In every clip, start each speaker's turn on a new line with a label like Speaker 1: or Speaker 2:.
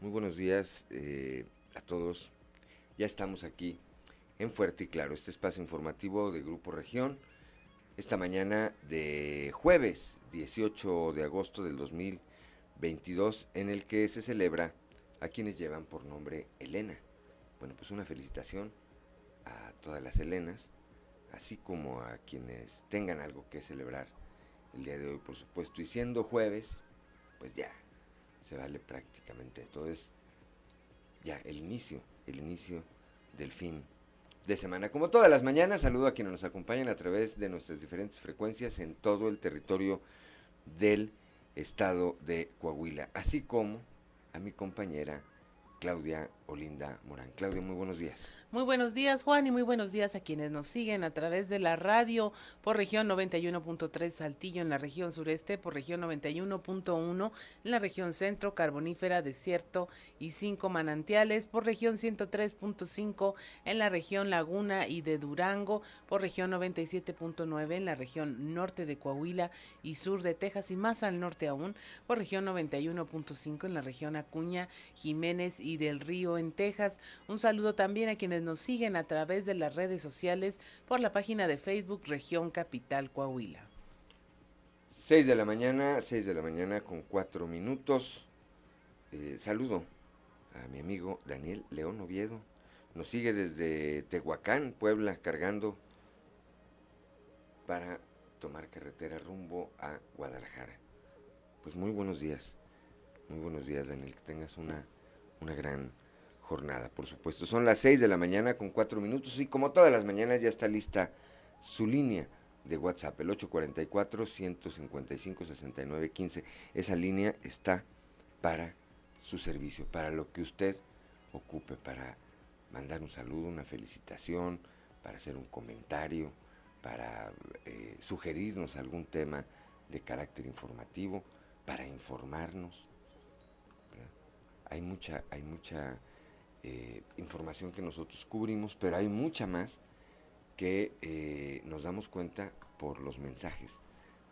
Speaker 1: muy buenos días eh, a todos. Ya estamos aquí en Fuerte y Claro, este espacio informativo de Grupo Región. Esta mañana de jueves 18 de agosto del 2022, en el que se celebra a quienes llevan por nombre Elena. Bueno, pues una felicitación a todas las Helenas, así como a quienes tengan algo que celebrar el día de hoy, por supuesto. Y siendo jueves, pues ya, se vale prácticamente. Entonces, ya, el inicio, el inicio del fin de semana. Como todas las mañanas, saludo a quienes nos acompañan a través de nuestras diferentes frecuencias en todo el territorio del estado de Coahuila, así como a mi compañera Claudia Olinda Morán. Claudia, muy buenos días.
Speaker 2: Muy buenos días, Juan, y muy buenos días a quienes nos siguen a través de la radio por región 91.3 Saltillo en la región sureste, por región 91.1 en la región centro, carbonífera, desierto y cinco manantiales, por región 103.5 en la región Laguna y de Durango, por región 97.9 en la región norte de Coahuila y sur de Texas y más al norte aún, por región 91.5 en la región Acuña, Jiménez y del Río en Texas. Un saludo también a quienes nos siguen a través de las redes sociales por la página de Facebook Región Capital Coahuila.
Speaker 1: 6 de la mañana, 6 de la mañana con 4 minutos. Eh, saludo a mi amigo Daniel León Oviedo. Nos sigue desde Tehuacán, Puebla, cargando para tomar carretera rumbo a Guadalajara. Pues muy buenos días. Muy buenos días, Daniel. Que tengas una, una gran jornada, por supuesto. Son las 6 de la mañana con 4 minutos y como todas las mañanas ya está lista su línea de WhatsApp, el 844-155-6915. Esa línea está para su servicio, para lo que usted ocupe, para mandar un saludo, una felicitación, para hacer un comentario, para eh, sugerirnos algún tema de carácter informativo, para informarnos. Hay mucha, hay mucha eh, información que nosotros cubrimos, pero hay mucha más que eh, nos damos cuenta por los mensajes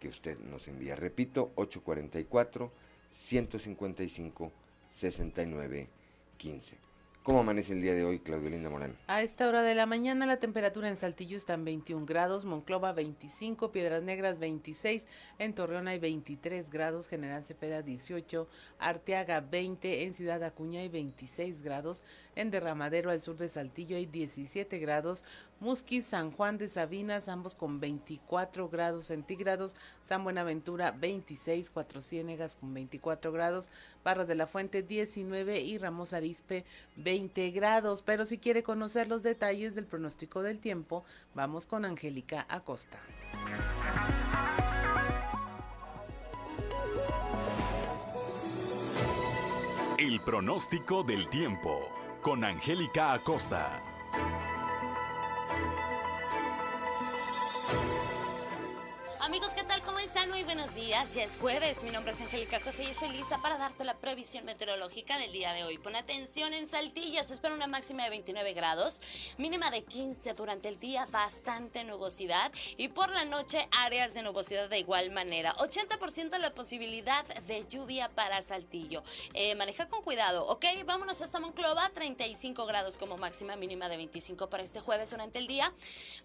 Speaker 1: que usted nos envía. Repito, 844 155 69 15. ¿Cómo amanece el día de hoy, Claudio Linda Morán?
Speaker 2: A esta hora de la mañana la temperatura en Saltillo está en 21 grados, Monclova 25, Piedras Negras 26, en Torreón hay 23 grados, General Cepeda 18, Arteaga 20, en Ciudad Acuña hay 26 grados, en Derramadero al sur de Saltillo hay 17 grados, Musquis, San Juan de Sabinas, ambos con 24 grados centígrados, San Buenaventura 26, Cuatro Ciénegas con 24 grados, Barras de la Fuente 19 y Ramos Arispe 20 grados. Pero si quiere conocer los detalles del pronóstico del tiempo, vamos con Angélica Acosta.
Speaker 3: El pronóstico del tiempo con Angélica Acosta.
Speaker 4: Días. Ya es jueves. Mi nombre es Angélica Cosa y estoy lista para darte la previsión meteorológica del día de hoy. Pon atención en Saltillo. Se espera una máxima de 29 grados, mínima de 15 durante el día, bastante nubosidad y por la noche áreas de nubosidad de igual manera. 80% la posibilidad de lluvia para Saltillo. Eh, maneja con cuidado, ¿ok? Vámonos hasta Monclova. 35 grados como máxima, mínima de 25 para este jueves durante el día.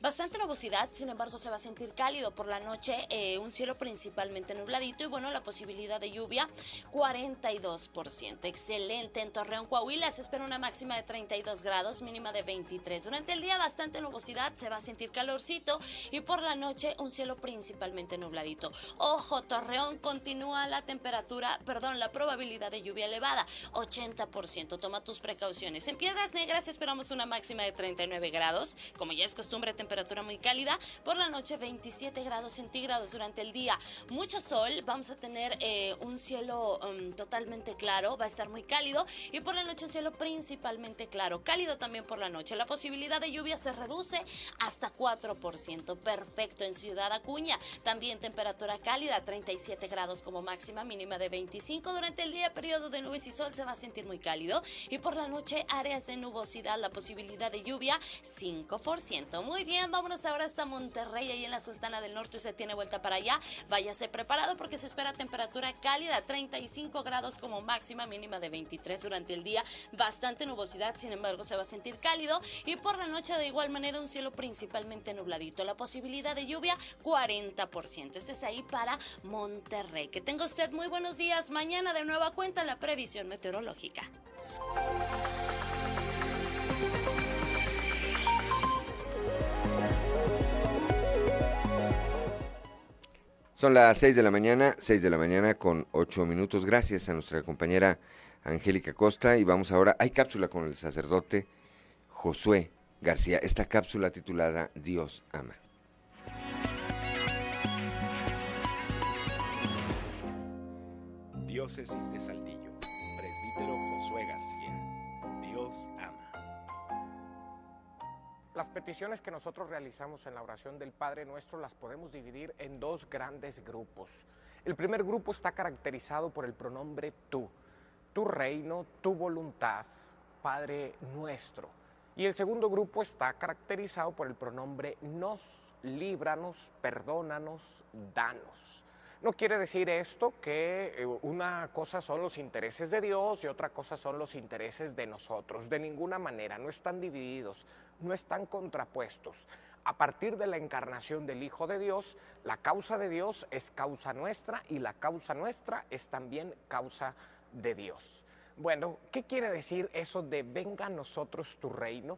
Speaker 4: Bastante nubosidad, sin embargo, se va a sentir cálido por la noche eh, un cielo principalmente nubladito y bueno, la posibilidad de lluvia 42%. Excelente. En Torreón, Coahuila se espera una máxima de 32 grados, mínima de 23. Durante el día bastante nubosidad, se va a sentir calorcito y por la noche un cielo principalmente nubladito. Ojo, Torreón continúa la temperatura, perdón, la probabilidad de lluvia elevada, 80%. Toma tus precauciones. En Piedras Negras esperamos una máxima de 39 grados, como ya es costumbre, temperatura muy cálida. Por la noche 27 grados centígrados durante el día día sol, vamos a tener eh, un cielo um, totalmente claro, va a estar muy cálido y por la noche un cielo principalmente claro, cálido también por la noche. La posibilidad de lluvia se reduce hasta 4%, perfecto en Ciudad Acuña. También temperatura cálida, 37 grados como máxima, mínima de 25. Durante el día, periodo de nubes y sol se va a sentir muy cálido y por la noche áreas de nubosidad, la posibilidad de lluvia 5%. Muy bien, vámonos ahora hasta Monterrey, ahí en la Sultana del Norte usted tiene vuelta para allá. Váyase preparado porque se espera temperatura cálida, 35 grados como máxima, mínima de 23 durante el día, bastante nubosidad, sin embargo se va a sentir cálido y por la noche de igual manera un cielo principalmente nubladito. La posibilidad de lluvia 40%. Este es ahí para Monterrey. Que tenga usted muy buenos días. Mañana de nueva cuenta la previsión meteorológica.
Speaker 1: Son las 6 de la mañana, 6 de la mañana con 8 minutos. Gracias a nuestra compañera Angélica Costa. Y vamos ahora, hay cápsula con el sacerdote Josué García. Esta cápsula titulada Dios ama.
Speaker 5: Diócesis de Saltillo.
Speaker 6: Las peticiones que nosotros realizamos en la oración del Padre Nuestro las podemos dividir en dos grandes grupos. El primer grupo está caracterizado por el pronombre tú, tu reino, tu voluntad, Padre Nuestro. Y el segundo grupo está caracterizado por el pronombre nos, líbranos, perdónanos, danos. No quiere decir esto que eh, una cosa son los intereses de Dios y otra cosa son los intereses de nosotros. De ninguna manera, no están divididos, no están contrapuestos. A partir de la encarnación del Hijo de Dios, la causa de Dios es causa nuestra y la causa nuestra es también causa de Dios. Bueno, ¿qué quiere decir eso de venga a nosotros tu reino?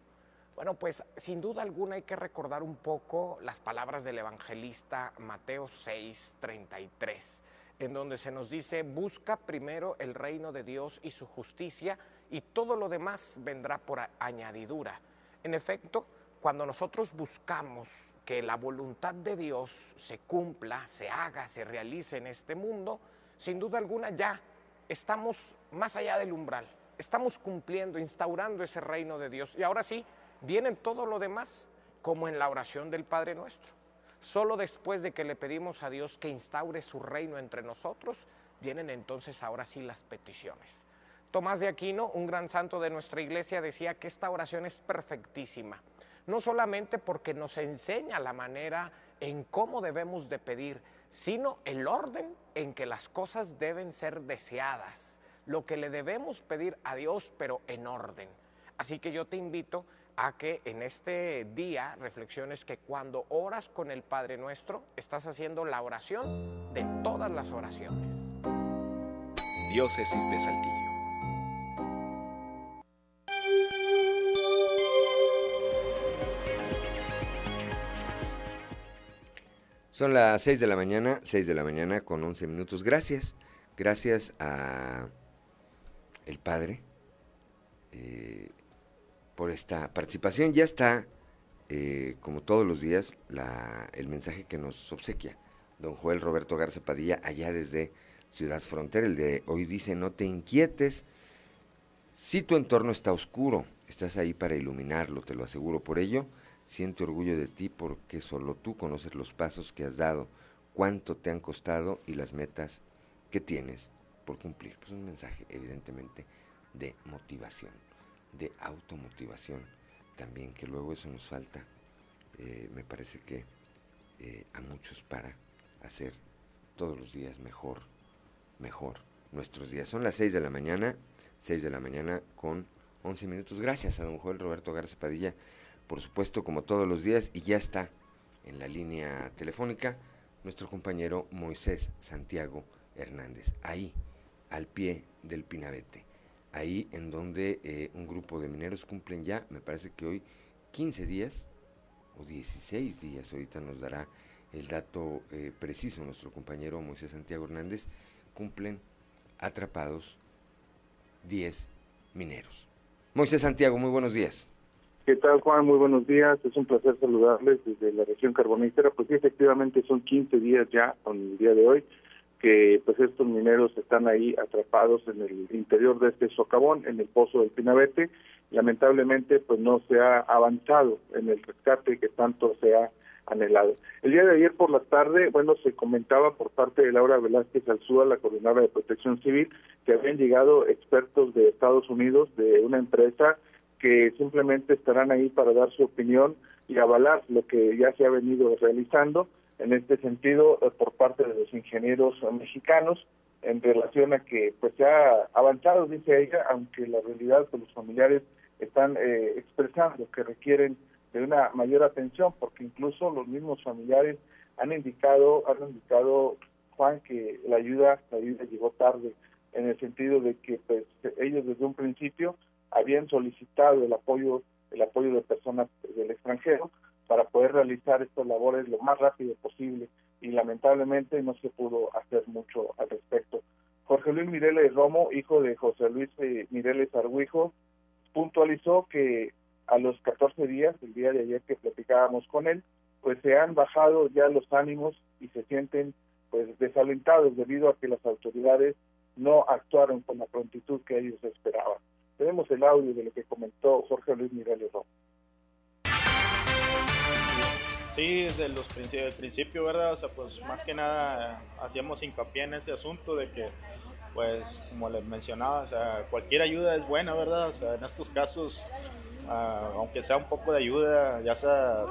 Speaker 6: Bueno, pues sin duda alguna hay que recordar un poco las palabras del evangelista Mateo 6, 33, en donde se nos dice, busca primero el reino de Dios y su justicia y todo lo demás vendrá por añadidura. En efecto, cuando nosotros buscamos que la voluntad de Dios se cumpla, se haga, se realice en este mundo, sin duda alguna ya estamos más allá del umbral, estamos cumpliendo, instaurando ese reino de Dios. Y ahora sí, vienen todo lo demás, como en la oración del Padre Nuestro. Solo después de que le pedimos a Dios que instaure su reino entre nosotros, vienen entonces ahora sí las peticiones. Tomás de Aquino, un gran santo de nuestra iglesia, decía que esta oración es perfectísima, no solamente porque nos enseña la manera en cómo debemos de pedir, sino el orden en que las cosas deben ser deseadas, lo que le debemos pedir a Dios, pero en orden. Así que yo te invito a que en este día reflexiones que cuando oras con el Padre Nuestro, estás haciendo la oración de todas las oraciones.
Speaker 5: Diócesis de Saltillo.
Speaker 1: Son las 6 de la mañana, 6 de la mañana con 11 minutos. Gracias, gracias a el Padre. Eh, por esta participación. Ya está, eh, como todos los días, el mensaje que nos obsequia don Joel Roberto Garza Padilla allá desde Ciudad Frontera. El de hoy dice, no te inquietes si tu entorno está oscuro, estás ahí para iluminarlo, te lo aseguro. Por ello, siente orgullo de ti porque solo tú conoces los pasos que has dado, cuánto te han costado y las metas que tienes por cumplir. Pues un mensaje evidentemente de motivación de automotivación también, que luego eso nos falta, eh, me parece que eh, a muchos para hacer todos los días mejor, mejor nuestros días. Son las 6 de la mañana, 6 de la mañana con 11 minutos. Gracias a don Joel Roberto Garza Padilla, por supuesto, como todos los días, y ya está en la línea telefónica nuestro compañero Moisés Santiago Hernández, ahí, al pie del Pinabete ahí en donde eh, un grupo de mineros cumplen ya, me parece que hoy 15 días o 16 días, ahorita nos dará el dato eh, preciso nuestro compañero Moisés Santiago Hernández, cumplen atrapados 10 mineros. Moisés Santiago, muy buenos días.
Speaker 7: ¿Qué tal, Juan? Muy buenos días. Es un placer saludarles desde la región carbonífera. Pues sí, efectivamente son 15 días ya, con el día de hoy, que pues estos mineros están ahí atrapados en el interior de este socavón, en el pozo del Pinabete. Lamentablemente, pues no se ha avanzado en el rescate que tanto se ha anhelado. El día de ayer por la tarde, bueno, se comentaba por parte de Laura Velázquez Alzúa, la coordinadora de protección civil, que habían llegado expertos de Estados Unidos, de una empresa que simplemente estarán ahí para dar su opinión y avalar lo que ya se ha venido realizando en este sentido eh, por parte de los ingenieros mexicanos en relación a que pues se ha avanzado, dice ella, aunque la realidad pues los familiares están eh, expresando que requieren de una mayor atención, porque incluso los mismos familiares han indicado, han indicado Juan que la ayuda, la ayuda llegó tarde, en el sentido de que pues ellos desde un principio habían solicitado el apoyo, el apoyo de personas del extranjero para poder realizar estas labores lo más rápido posible y lamentablemente no se pudo hacer mucho al respecto. Jorge Luis Mireles Romo, hijo de José Luis eh, Mireles Argüijo, puntualizó que a los 14 días, el día de ayer que platicábamos con él, pues se han bajado ya los ánimos y se sienten pues desalentados debido a que las autoridades no actuaron con la prontitud que ellos esperaban. Tenemos el audio de lo que comentó Jorge Luis Miguel Romo.
Speaker 8: Sí, desde los el principio, ¿verdad? O sea, pues más que nada hacíamos hincapié en ese asunto de que, pues, como les mencionaba, o sea, cualquier ayuda es buena, ¿verdad? O sea, en estos casos, Ah, aunque sea un poco de ayuda, ya sea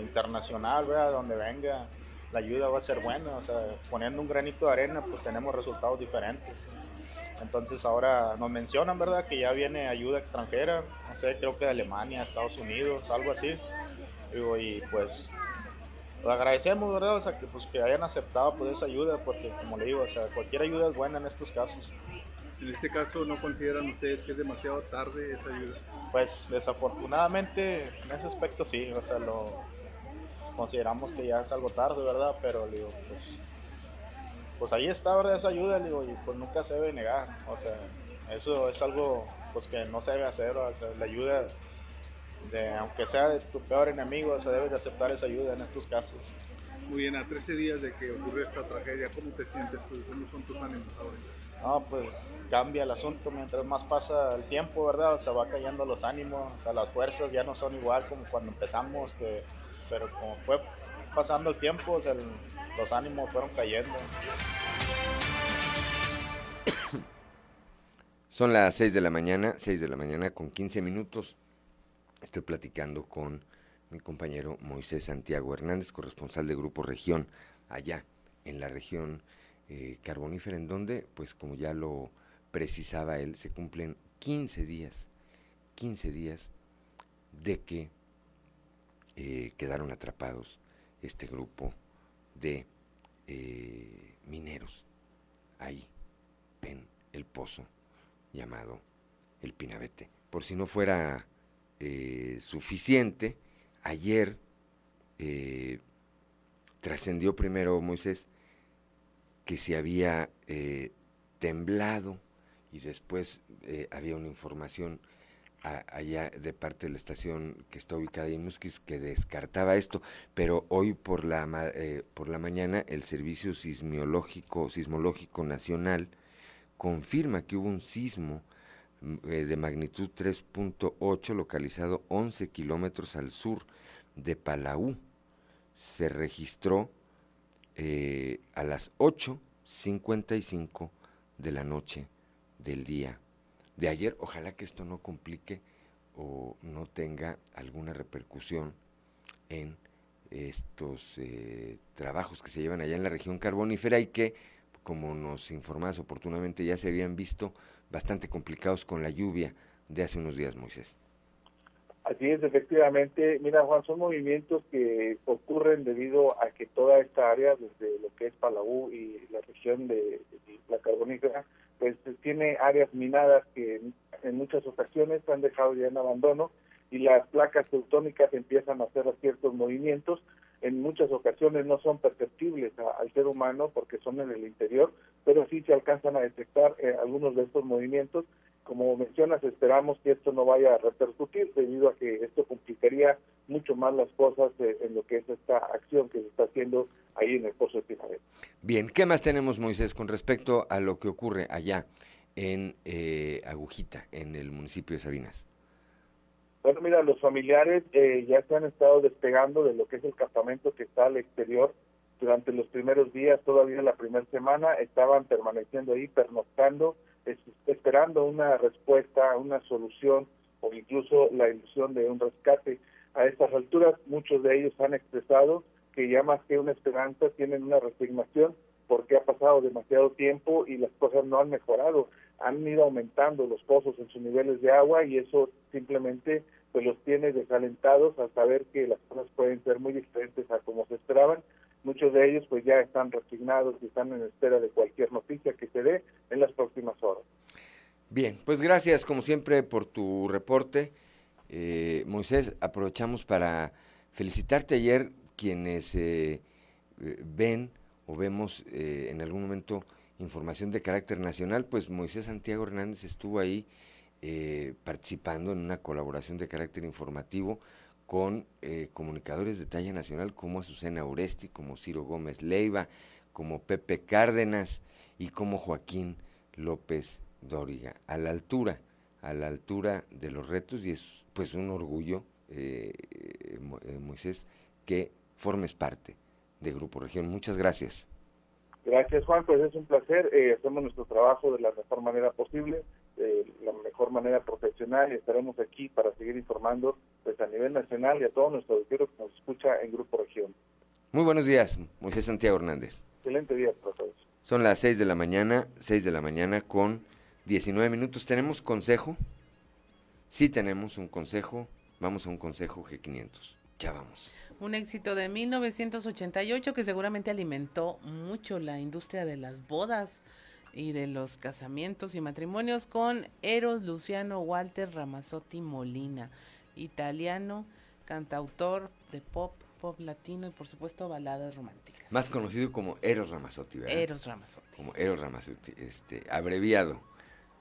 Speaker 8: internacional, ¿verdad? donde venga, la ayuda va a ser buena, o sea, poniendo un granito de arena, pues tenemos resultados diferentes. Entonces ahora nos mencionan, ¿verdad? Que ya viene ayuda extranjera, no sé, creo que de Alemania, Estados Unidos, algo así. Digo, y pues lo agradecemos, ¿verdad? O sea, que, pues, que hayan aceptado pues, esa ayuda, porque como le digo, o sea, cualquier ayuda es buena en estos casos.
Speaker 9: En este caso, ¿no consideran ustedes que es demasiado tarde esa ayuda?
Speaker 8: Pues desafortunadamente en ese aspecto sí, o sea, lo consideramos que ya es algo tarde, ¿verdad? Pero digo, pues, pues ahí está, ¿verdad? Esa ayuda, digo, y pues nunca se debe negar, o sea, eso es algo pues que no se debe hacer, o sea, la ayuda de, aunque sea de tu peor enemigo, o se debe de aceptar esa ayuda en estos casos.
Speaker 9: Muy bien, a 13 días de que ocurrió esta tragedia, ¿cómo te sientes tú? ¿Cómo son tus ánimos ahora?
Speaker 8: No, pues cambia el asunto mientras más pasa el tiempo, ¿verdad? Se va cayendo los ánimos, o sea, las fuerzas ya no son igual como cuando empezamos, que, pero como fue pasando el tiempo, los ánimos fueron cayendo.
Speaker 1: Son las 6 de la mañana, 6 de la mañana con 15 minutos. Estoy platicando con mi compañero Moisés Santiago Hernández, corresponsal de Grupo Región, allá en la región eh, carbonífera, en donde, pues como ya lo precisaba él, se cumplen 15 días, 15 días de que eh, quedaron atrapados este grupo de eh, mineros ahí en el pozo llamado el Pinabete. Por si no fuera suficiente, ayer trascendió primero Moisés que se había eh, temblado y después eh, había una información allá de parte de la estación que está ubicada en Musquis que descartaba esto, pero hoy por la, eh, por la mañana el Servicio Sismológico, Nacional confirma que hubo un sismo mm, de magnitud 3.8 localizado 11 kilómetros al sur de Palau. Se registró eh, a las 8.55 de la noche del día de ayer. Ojalá que esto no complique o no tenga alguna repercusión en estos eh, trabajos que se llevan allá en la región carbonífera y que, como nos informas oportunamente, ya se habían visto bastante complicados con la lluvia de hace unos días, Moisés.
Speaker 7: Así es, efectivamente. Mira, Juan, son movimientos que ocurren debido a que toda esta área, desde lo que es Palau y la región de, la carbonífera, pues tiene áreas minadas que en, muchas ocasiones han dejado ya en abandono y las placas tectónicas empiezan a hacer ciertos movimientos. En muchas ocasiones no son perceptibles al ser humano porque son en el interior, pero sí se alcanzan a detectar eh, algunos de estos movimientos como mencionas, esperamos que esto no vaya a repercutir debido a que esto complicaría mucho más las cosas eh, en lo que es esta acción que se está haciendo ahí en el Pozo de Pinabel.
Speaker 1: Bien, ¿qué más tenemos, Moisés, con respecto a lo que ocurre allá en eh, Agujita, en el municipio de Sabinas?
Speaker 7: Bueno, mira, los familiares eh, ya se han estado despegando de lo que es el campamento que está al exterior. Durante los primeros días, todavía la primera semana, estaban permaneciendo ahí, pernoctando, esperando una respuesta, una solución o incluso la ilusión de un rescate. A estas alturas, muchos de ellos han expresado que ya más que una esperanza tienen una resignación porque ha pasado demasiado tiempo y las cosas no han mejorado. Han ido aumentando los pozos en sus niveles de agua y eso simplemente pues los tiene desalentados al saber que las cosas pueden ser muy diferentes a como se esperaban. Muchos de ellos pues ya están resignados y están en espera de cualquier noticia que se dé en las próximas horas.
Speaker 1: Bien, pues gracias como siempre por tu reporte. Eh, Moisés, aprovechamos para felicitarte ayer quienes eh, eh, ven o vemos en algún momento información de carácter nacional, pues Moisés Santiago Hernández estuvo ahí participando en una colaboración de carácter informativo con eh, comunicadores de talla nacional como Azucena Oresti, como Ciro Gómez Leiva, como Pepe Cárdenas y como Joaquín López Dóriga, a la altura, a la altura de los retos y es pues un orgullo, eh, Moisés, que formes parte de Grupo Región. Muchas gracias.
Speaker 7: Gracias Juan, pues es un placer, hacemos nuestro trabajo de la mejor manera posible de la mejor manera profesional y estaremos aquí para seguir informando pues a nivel nacional y a todo nuestro auditorio que nos escucha en Grupo Región.
Speaker 1: Muy buenos días, Moisés Santiago Hernández.
Speaker 7: Excelente día todos.
Speaker 1: Son las 6 de la mañana, 6 de la mañana con 19 minutos. ¿Tenemos consejo? Sí tenemos un consejo. Vamos a un consejo G500. Ya vamos.
Speaker 2: Un éxito de 1988 que seguramente alimentó mucho la industria de las bodas y de los casamientos y matrimonios con Eros Luciano Walter Ramazzotti Molina, italiano, cantautor de pop, pop latino y por supuesto baladas románticas.
Speaker 1: Más conocido como Eros Ramazzotti, ¿verdad?
Speaker 2: Eros Ramazzotti.
Speaker 1: Como Eros Ramazzotti, este, abreviado,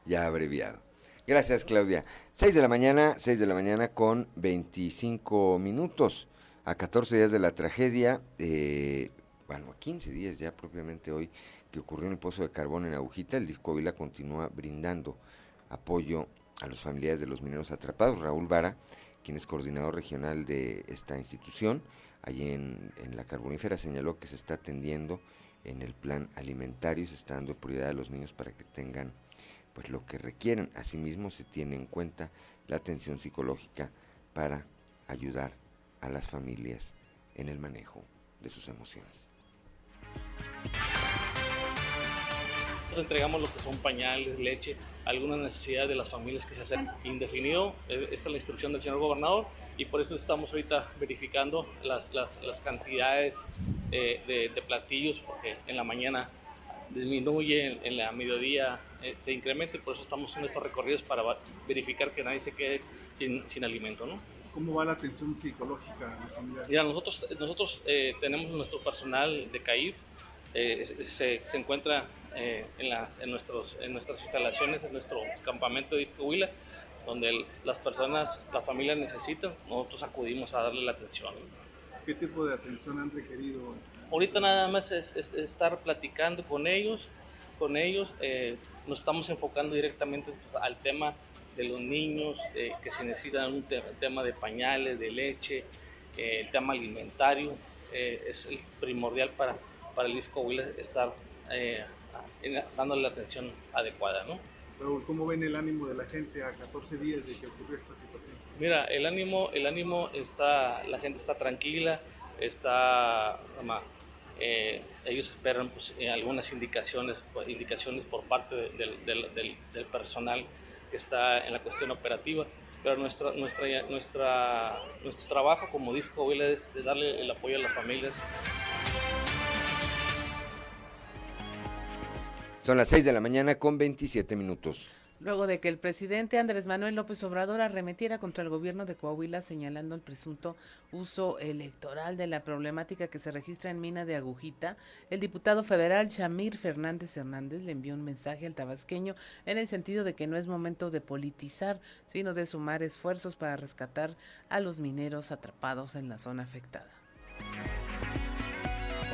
Speaker 1: ya abreviado. Gracias, Claudia. 6 de la mañana, 6 de la mañana con 25 minutos. A 14 días de la tragedia, eh, bueno, a 15 días ya propiamente hoy, que ocurrió en el Pozo de Carbón en Agujita, el Disco Ávila continúa brindando apoyo a los familiares de los mineros atrapados. Raúl Vara, quien es coordinador regional de esta institución, allí en, la carbonífera, señaló que se está atendiendo en el plan alimentario y se está dando prioridad a los niños para que tengan pues lo que requieren. Asimismo, se tiene en cuenta la atención psicológica para ayudar a las familias en el manejo de sus emociones
Speaker 10: entregamos lo que son pañales, leche, algunas necesidades de las familias que se hacen indefinido. Eh, esta es la instrucción del señor gobernador y por eso estamos ahorita verificando las, las, las cantidades eh, de, de, platillos, porque en la mañana disminuye, en, la mediodía eh, se incrementa y por eso estamos haciendo estos recorridos para verificar que nadie se quede sin, sin alimento. ¿no?
Speaker 9: ¿Cómo va la atención psicológica
Speaker 10: Mira, nosotros, nosotros tenemos nuestro personal de CAIF, se, se encuentra eh, en, las, en, nuestros, en nuestras instalaciones, en nuestro campamento de Huila, donde las personas, las familias necesitan, nosotros acudimos a darle la atención.
Speaker 9: ¿Qué tipo de atención han requerido?
Speaker 10: Ahorita nada más es, estar platicando con ellos, con ellos, eh, nos estamos enfocando directamente pues, al tema de los niños, eh, que se necesitan un tema de pañales, de leche, el tema alimentario, es el primordial para, para el IFCO estar dándole la atención adecuada, ¿no?
Speaker 9: Raúl, ¿cómo ven el ánimo de la gente a 14 días de que ocurrió esta situación?
Speaker 10: Mira, el ánimo, el ánimo está, la gente está tranquila, está, eh, ellos esperan pues, eh, algunas indicaciones, pues, indicaciones por parte del, del, del, personal que está en la cuestión operativa, pero nuestra, nuestra, nuestra, nuestro trabajo, como dijo es de darle el apoyo a las familias.
Speaker 1: Son las 6 de la mañana con 27 minutos.
Speaker 2: luego de que el presidente Andrés Manuel López Obrador arremetiera contra el gobierno de Coahuila señalando el presunto uso electoral de la problemática que se registra en Mina de Agujita, el diputado federal Shamir Fernández Hernández le envió un mensaje al tabasqueño en el sentido de que no es momento de politizar, sino de sumar esfuerzos para rescatar a los mineros atrapados en la zona afectada.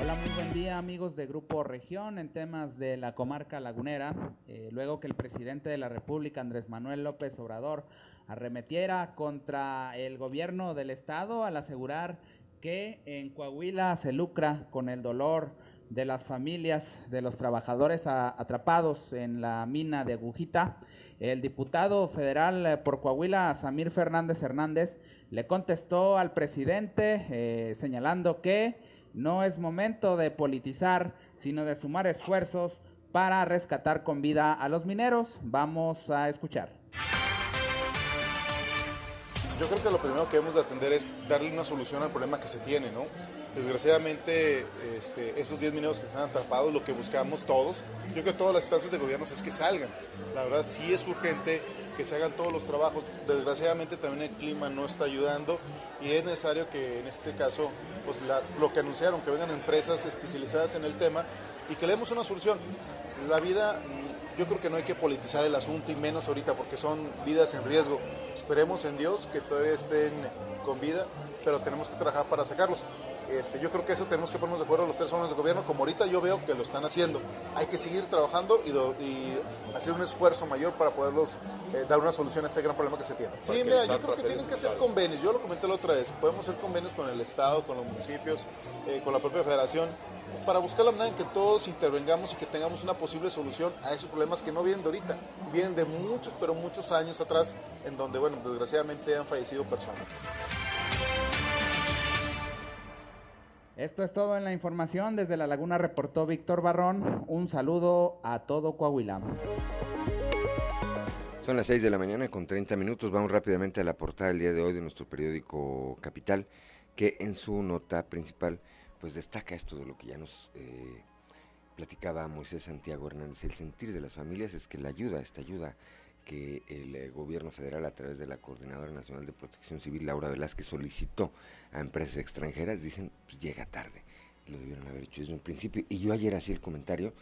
Speaker 11: Hola, muy buen día amigos de Grupo Región en temas de la comarca lagunera. Eh, luego que el presidente de la República, Andrés Manuel López Obrador, arremetiera contra el gobierno del estado al asegurar que en Coahuila se lucra con el dolor de las familias de los trabajadores atrapados en la mina de Agujita, el diputado federal por Coahuila, Samir Fernández Hernández, le contestó al presidente eh, señalando que no es momento de politizar, sino de sumar esfuerzos para rescatar con vida a los mineros. Vamos a escuchar.
Speaker 12: Yo creo que lo primero que debemos de atender es darle una solución al problema que se tiene, ¿no? Desgraciadamente, este, esos 10 mineros que están atrapados, lo que buscamos todos, yo creo que todas las instancias de gobierno es que salgan. La verdad sí es urgente que se hagan todos los trabajos. Desgraciadamente también el clima no está ayudando y es necesario que en este caso, pues lo que anunciaron, que vengan empresas especializadas en el tema y que le demos una solución. La vida, yo creo que no hay que politizar el asunto y menos ahorita porque son vidas en riesgo. Esperemos en Dios que todavía estén con vida, pero tenemos que trabajar para sacarlos. Este, yo creo que eso tenemos que ponernos de acuerdo los tres órganos de gobierno, como ahorita yo veo que lo están haciendo. Hay que seguir trabajando y, hacer un esfuerzo mayor para poderlos eh, dar una solución a este gran problema que se tiene. Sí, mira, yo creo que tienen que hacer convenios. Yo lo comenté la otra vez. Podemos hacer convenios con el Estado, con los municipios, eh, con la propia federación, para buscar la manera en que todos intervengamos y que tengamos una posible solución a esos problemas que no vienen de ahorita, vienen de muchos, pero muchos años atrás, en donde, bueno, desgraciadamente han fallecido personas.
Speaker 11: Esto es todo en la información. Desde La Laguna reportó Víctor Barrón. Un saludo a todo Coahuila.
Speaker 1: Son las 6 de la mañana con 30 minutos. Vamos rápidamente a la portada del día de hoy de nuestro periódico Capital, que en su nota principal pues destaca esto de lo que ya nos eh, platicaba Moisés Santiago Hernández. El sentir de las familias es que la ayuda, esta ayuda que el eh, gobierno federal a través de la Coordinadora Nacional de Protección Civil, Laura Velázquez, solicitó a empresas extranjeras, dicen, pues llega tarde. Lo debieron haber hecho desde un principio. Y yo ayer hacía el comentario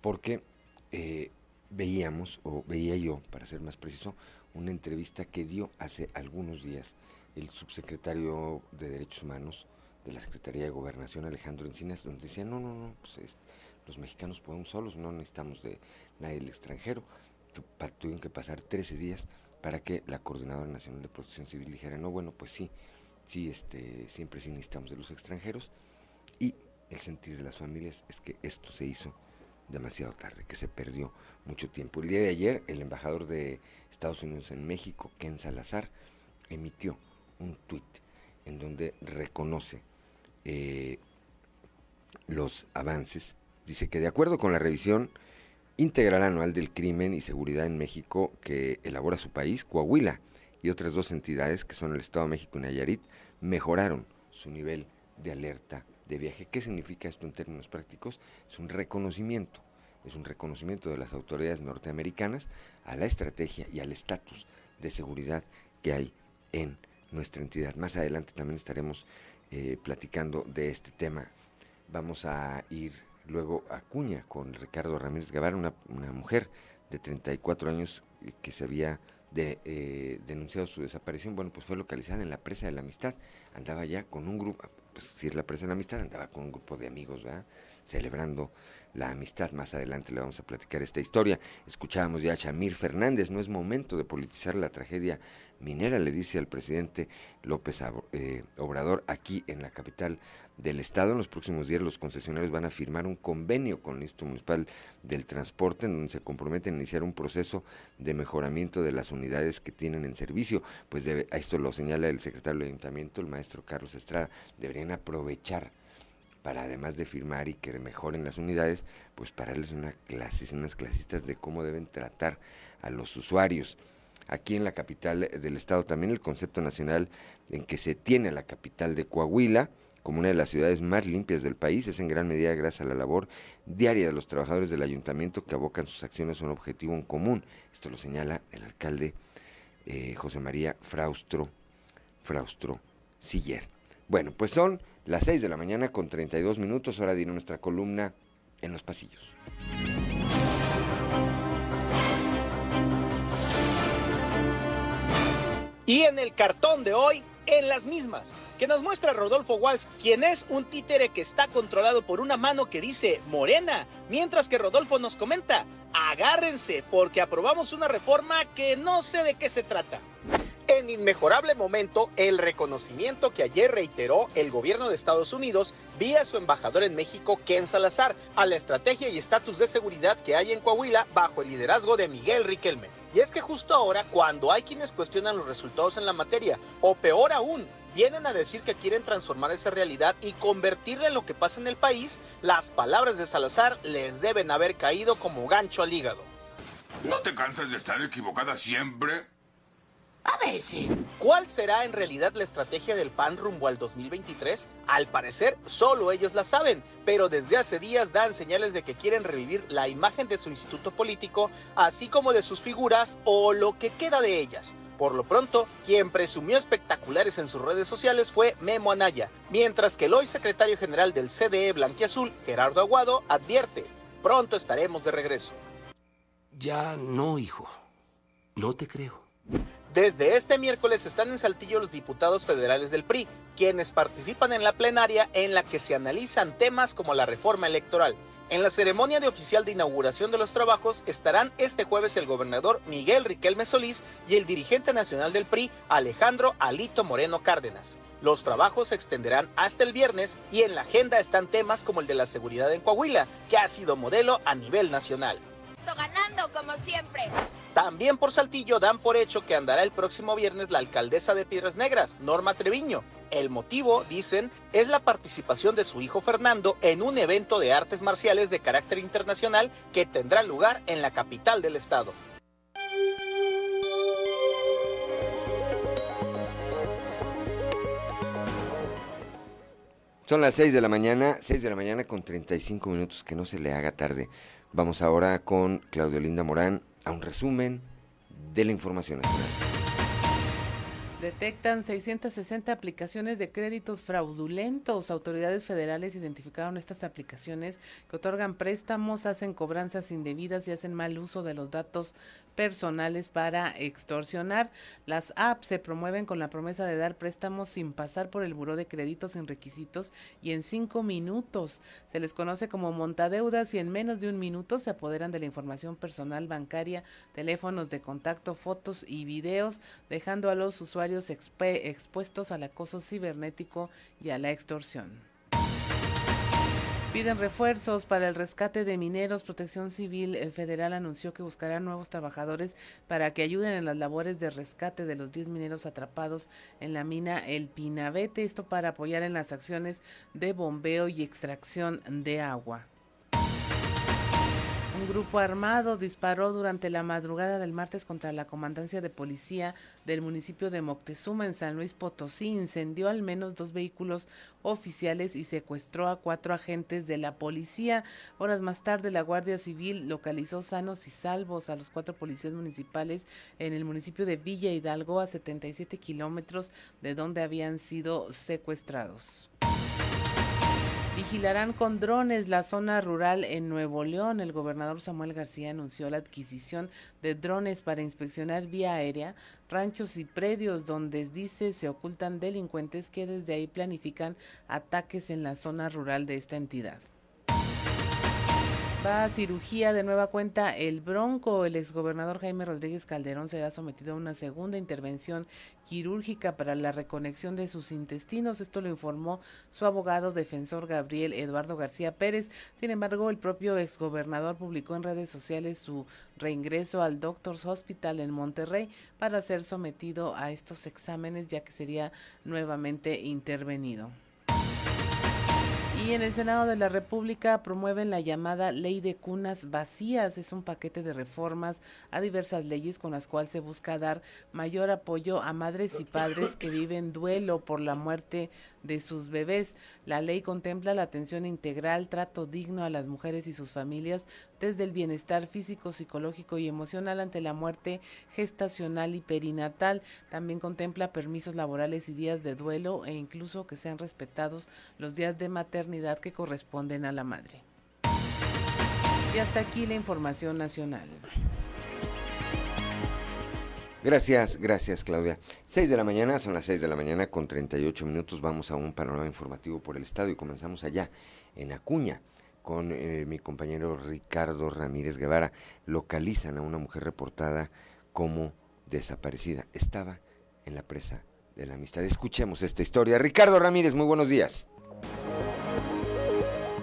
Speaker 1: porque eh, veíamos, o veía yo, para ser más preciso, una entrevista que dio hace algunos días el subsecretario de Derechos Humanos de la Secretaría de Gobernación, Alejandro Encinas, donde decía, no, no, no, pues los mexicanos podemos solos, no necesitamos de nadie del extranjero tuvieron que pasar 13 días para que la Coordinadora Nacional de Protección Civil dijera, no, bueno, pues sí, sí, este, siempre sí necesitamos de los extranjeros. Y el sentir de las familias es que esto se hizo demasiado tarde, que se perdió mucho tiempo. El día de ayer, el embajador de Estados Unidos en México, Ken Salazar, emitió un tuit en donde reconoce eh, los avances. Dice que de acuerdo con la revisión integral anual del crimen y seguridad en México que elabora su país, Coahuila y otras dos entidades que son el Estado de México y Nayarit, mejoraron su nivel de alerta de viaje. ¿Qué significa esto en términos prácticos? Es un reconocimiento, es un reconocimiento de las autoridades norteamericanas a la estrategia y al estatus de seguridad que hay en nuestra entidad. Más adelante también estaremos eh, platicando de este tema. Vamos a ir luego Acuña con Ricardo Ramírez Guevara, una, mujer de 34 años que se había eh, denunciado su desaparición, bueno, pues fue localizada en la presa de la amistad, andaba ya con un grupo, pues si es la presa de la amistad, andaba con un grupo de amigos, ¿verdad? Celebrando la amistad. Más adelante le vamos a platicar esta historia. Escuchábamos ya a Chamir Fernández, no es momento de politizar la tragedia minera, le dice al presidente López eh, Obrador aquí en la capital del Estado. En los próximos días los concesionarios van a firmar un convenio con el Instituto Municipal del Transporte en donde se comprometen a iniciar un proceso de mejoramiento de las unidades que tienen en servicio. Pues a esto lo señala el secretario del Ayuntamiento, el maestro Carlos Estrada. Deberían aprovechar para además de firmar y que mejoren las unidades, pues para darles una unas clasitas de cómo deben tratar a los usuarios. Aquí en la capital del estado también el concepto nacional en que se tiene la capital de Coahuila, como una de las ciudades más limpias del país es en gran medida gracias a la labor diaria de los trabajadores del ayuntamiento que abocan sus acciones a un objetivo en común. Esto lo señala el alcalde eh, José María Fraustro, Fraustro Siller. Bueno, pues son las 6 de la mañana con 32 minutos, hora de nuestra columna en los pasillos.
Speaker 13: Y en el cartón de hoy, en las mismas, que nos muestra Rodolfo Walsh, quien es un títere que está controlado por una mano que dice Morena, mientras que Rodolfo nos comenta, agárrense porque aprobamos una reforma que no sé de qué se trata. En inmejorable momento, el reconocimiento que ayer reiteró el gobierno de Estados Unidos vía su embajador en México, Ken Salazar, a la estrategia y estatus de seguridad que hay en Coahuila bajo el liderazgo de Miguel Riquelme. Y es que justo ahora, cuando hay quienes cuestionan los resultados en la materia, o peor aún, vienen a decir que quieren transformar esa realidad y convertirla en lo que pasa en el país, las palabras de Salazar les deben haber caído como gancho al hígado.
Speaker 14: ¿No te cansas de estar equivocada siempre?
Speaker 13: A veces. ¿Cuál será en realidad la estrategia del PAN rumbo al 2023? Al parecer, solo ellos la saben, pero desde hace días dan señales de que quieren revivir la imagen de su instituto político, así como de sus figuras o lo que queda de ellas. Por lo pronto, quien presumió espectaculares en sus redes sociales fue Memo Anaya, mientras que el hoy secretario general del CDE Blanquiazul, Gerardo Aguado, advierte, pronto estaremos de regreso.
Speaker 15: Ya no, hijo. No te creo.
Speaker 13: Desde este miércoles están en Saltillo los diputados federales del PRI, quienes participan en la plenaria en la que se analizan temas como la reforma electoral. En la ceremonia de oficial de inauguración de los trabajos estarán este jueves el gobernador Miguel Riquelme Solís y el dirigente nacional del PRI, Alejandro Alito Moreno Cárdenas. Los trabajos se extenderán hasta el viernes y en la agenda están temas como el de la seguridad en Coahuila, que ha sido modelo a nivel nacional.
Speaker 16: Ganando como siempre.
Speaker 13: También por Saltillo dan por hecho que andará el próximo viernes la alcaldesa de Piedras Negras, Norma Treviño. El motivo, dicen, es la participación de su hijo Fernando en un evento de artes marciales de carácter internacional que tendrá lugar en la capital del estado.
Speaker 1: Son las 6 de la mañana, 6 de la mañana con 35 minutos, que no se le haga tarde. Vamos ahora con Claudio Linda Morán a un resumen de la información nacional.
Speaker 2: Detectan 660 aplicaciones de créditos fraudulentos. Autoridades federales identificaron estas aplicaciones que otorgan préstamos, hacen cobranzas indebidas y hacen mal uso de los datos personales para extorsionar. Las apps se promueven con la promesa de dar préstamos sin pasar por el buró de créditos sin requisitos y en cinco minutos. Se les conoce como montadeudas y en menos de un minuto se apoderan de la información personal bancaria, teléfonos de contacto, fotos y videos, dejando a los usuarios expuestos al acoso cibernético y a la extorsión. Piden refuerzos para el rescate de mineros. Protección Civil eh, Federal anunció que buscará nuevos trabajadores para que ayuden en las labores de rescate de los 10 mineros atrapados en la mina El Pinabete. Esto para apoyar en las acciones de bombeo y extracción de agua. Un grupo armado disparó durante la madrugada del martes contra la comandancia de policía del municipio de Moctezuma en San Luis Potosí. Incendió al menos dos vehículos oficiales y secuestró a cuatro agentes de la policía. Horas más tarde, la Guardia Civil localizó sanos y salvos a los cuatro policías municipales en el municipio de Villa Hidalgo, a 77 kilómetros de donde habían sido secuestrados. Vigilarán con drones la zona rural en Nuevo León. El gobernador Samuel García anunció la adquisición de drones para inspeccionar vía aérea ranchos y predios donde dice se ocultan delincuentes que desde ahí planifican ataques en la zona rural de esta entidad. Va a cirugía de nueva cuenta el Bronco. El exgobernador Jaime Rodríguez Calderón será sometido a una segunda intervención quirúrgica para la reconexión de sus intestinos. Esto lo informó su abogado defensor Gabriel Eduardo García Pérez. Sin embargo, el propio exgobernador publicó en redes sociales su reingreso al Doctors Hospital en Monterrey para ser sometido a estos exámenes ya que sería nuevamente intervenido. Y en el Senado de la República promueven la llamada Ley de Cunas Vacías. Es un paquete de reformas a diversas leyes con las cuales se busca dar mayor apoyo a madres y padres que viven duelo por la muerte de sus bebés. La ley contempla la atención integral, trato digno a las mujeres y sus familias desde el bienestar físico, psicológico y emocional ante la muerte gestacional y perinatal. También contempla permisos laborales y días de duelo e incluso que sean respetados los días de maternidad que corresponden a la madre. Y hasta aquí la información nacional.
Speaker 1: Gracias, gracias Claudia. 6 de la mañana, son las 6 de la mañana con 38 minutos. Vamos a un panorama informativo por el estado y comenzamos allá en Acuña con eh, mi compañero Ricardo Ramírez Guevara. Localizan a una mujer reportada como desaparecida. Estaba en la presa de la amistad. Escuchemos esta historia. Ricardo Ramírez, muy buenos días.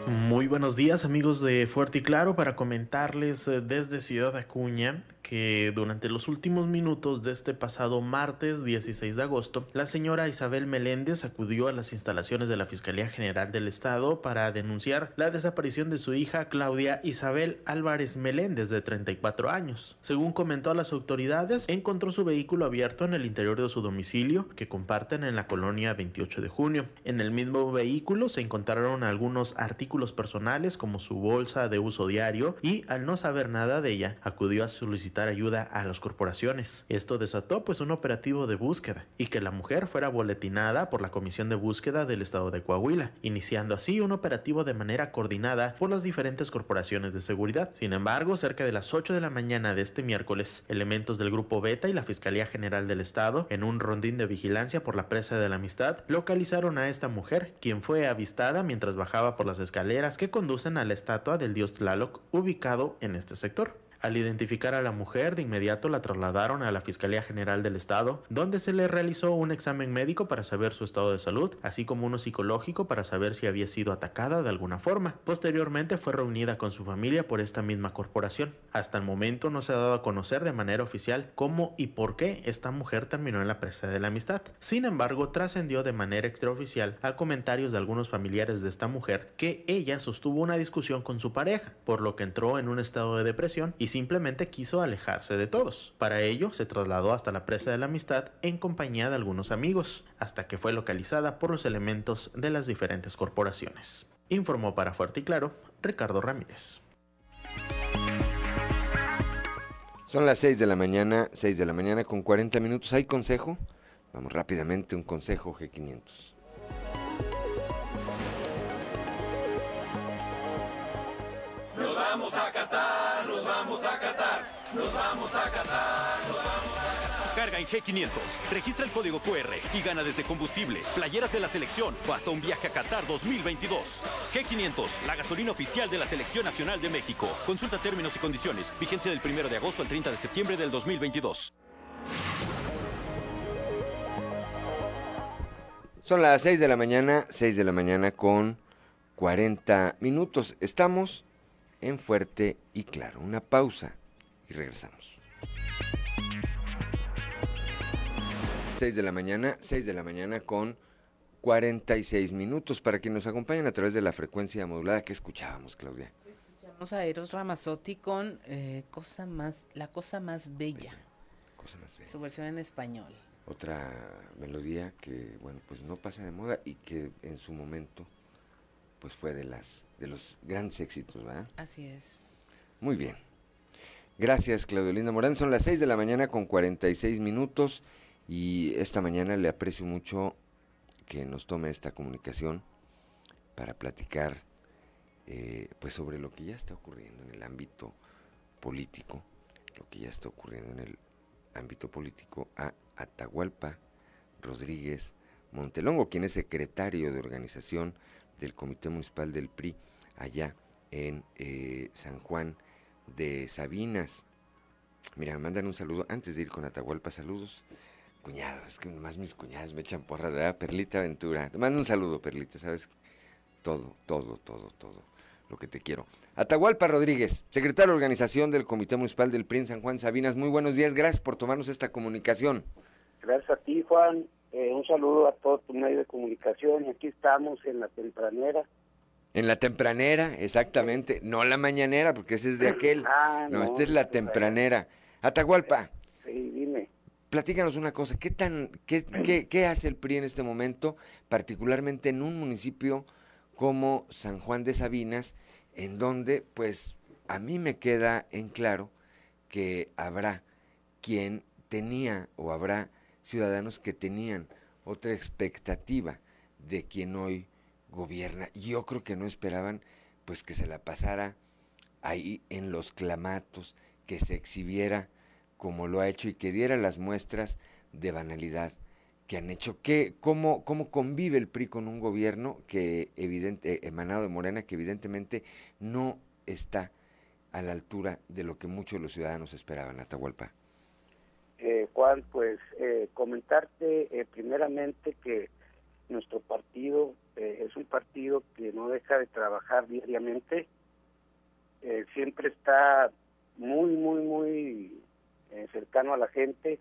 Speaker 17: Muy buenos días amigos de Fuerte y Claro para comentarles eh, desde Ciudad Acuña que durante los últimos minutos de este pasado martes 16 de agosto, la señora Isabel Meléndez acudió a las instalaciones de la Fiscalía General del Estado para denunciar la desaparición de su hija Claudia Isabel Álvarez Meléndez de 34 años. Según comentó a las autoridades, encontró su vehículo abierto en el interior de su domicilio que comparten en la colonia 28 de junio. En el mismo vehículo se encontraron algunos artículos personales como su bolsa de uso diario y al no saber nada de ella acudió a solicitar ayuda a las corporaciones. Esto desató pues un operativo de búsqueda y que la mujer fuera boletinada por la Comisión de Búsqueda del Estado de Coahuila, iniciando así un operativo de manera coordinada por las diferentes corporaciones de seguridad. Sin embargo, cerca de las 8 de la mañana de este miércoles, elementos del Grupo Beta y la Fiscalía General del Estado, en un rondín de vigilancia por la presa de la amistad, localizaron a esta mujer, quien fue avistada mientras bajaba por las escaleras que conducen a la estatua del dios Tlaloc ubicado en este sector. Al identificar a la mujer, de inmediato la trasladaron a la Fiscalía General del Estado, donde se le realizó un examen médico para saber su estado de salud, así como uno psicológico para saber si había sido atacada de alguna forma. Posteriormente fue reunida con su familia por esta misma corporación. Hasta el momento no se ha dado a conocer de manera oficial cómo y por qué esta mujer terminó en la presa de la amistad. Sin embargo, trascendió de manera extraoficial a comentarios de algunos familiares de esta mujer que ella sostuvo una discusión con su pareja, por lo que entró en un estado de depresión y simplemente quiso alejarse de todos. Para ello se trasladó hasta la presa de la amistad en compañía de algunos amigos, hasta que fue localizada por los elementos de las diferentes corporaciones. Informó para Fuerte y Claro Ricardo Ramírez.
Speaker 1: Son las 6 de la mañana, 6 de la mañana con 40 minutos. ¿Hay consejo? Vamos rápidamente, un consejo G500.
Speaker 3: Nos vamos a Qatar, vamos a Qatar, nos vamos a Qatar, nos vamos a Qatar. Carga en G500, registra el código QR y gana desde combustible, playeras de la selección o hasta un viaje a Qatar 2022. G500, la gasolina oficial de la Selección Nacional de México. Consulta términos y condiciones. Vigencia del 1 de agosto al 30 de septiembre del 2022.
Speaker 1: Son las 6 de la mañana, 6 de la mañana con 40 minutos. Estamos en Fuerte y Claro. Una pausa y regresamos. 6 de la mañana, 6 de la mañana con 46 minutos para que nos acompañen a través de la frecuencia modulada que escuchábamos, Claudia.
Speaker 2: Escuchamos a Eros Ramazzotti con eh, cosa más, La cosa más bella.
Speaker 1: Cosa más bella.
Speaker 2: Su versión en español.
Speaker 1: Otra melodía que, bueno, pues no pasa de moda y que en su momento, pues fue de las de los grandes éxitos, ¿verdad?
Speaker 2: Así es.
Speaker 1: Muy bien. Gracias, Claudio Linda Morán. Son las 6 de la mañana con 46 minutos y esta mañana le aprecio mucho que nos tome esta comunicación para platicar eh, pues sobre lo que ya está ocurriendo en el ámbito político, lo que ya está ocurriendo en el ámbito político a Atahualpa Rodríguez Montelongo, quien es secretario de organización del Comité Municipal del PRI allá en eh, San Juan de Sabinas. Mira, me mandan un saludo antes de ir con Atahualpa, saludos. Cuñado, es que nomás mis cuñadas me echan porras, ¿verdad? Perlita Ventura. Te mando un saludo, Perlita, ¿sabes? Todo, todo, todo, todo lo que te quiero. Atahualpa Rodríguez, secretario de organización del Comité Municipal del PRI en San Juan Sabinas. Muy buenos días, gracias por tomarnos esta comunicación.
Speaker 18: Gracias a ti, Juan. Eh, un saludo a todo tu medio de comunicación. Aquí estamos en la tempranera.
Speaker 1: En la tempranera, exactamente. No la mañanera, porque ese es de aquel.
Speaker 18: Ah,
Speaker 1: no,
Speaker 18: no,
Speaker 1: esta es la tempranera. Atahualpa,
Speaker 18: Sí, dime.
Speaker 1: platícanos una cosa, ¿qué, tan, qué, qué, qué hace el PRI en este momento, particularmente en un municipio como San Juan de Sabinas, en donde pues a mí me queda en claro que habrá quien tenía o habrá ciudadanos que tenían otra expectativa de quien hoy gobierna. Yo creo que no esperaban pues que se la pasara ahí en los clamatos, que se exhibiera como lo ha hecho y que diera las muestras de banalidad que han hecho. ¿Qué, cómo, ¿Cómo convive el PRI con un gobierno que evidente, emanado de Morena que evidentemente no está a la altura de lo que muchos de los ciudadanos esperaban, Atahualpa?
Speaker 18: Eh, Juan, pues eh, comentarte eh, primeramente que nuestro partido eh, es un partido que no deja de trabajar diariamente, eh, siempre está muy, muy, muy eh, cercano a la gente.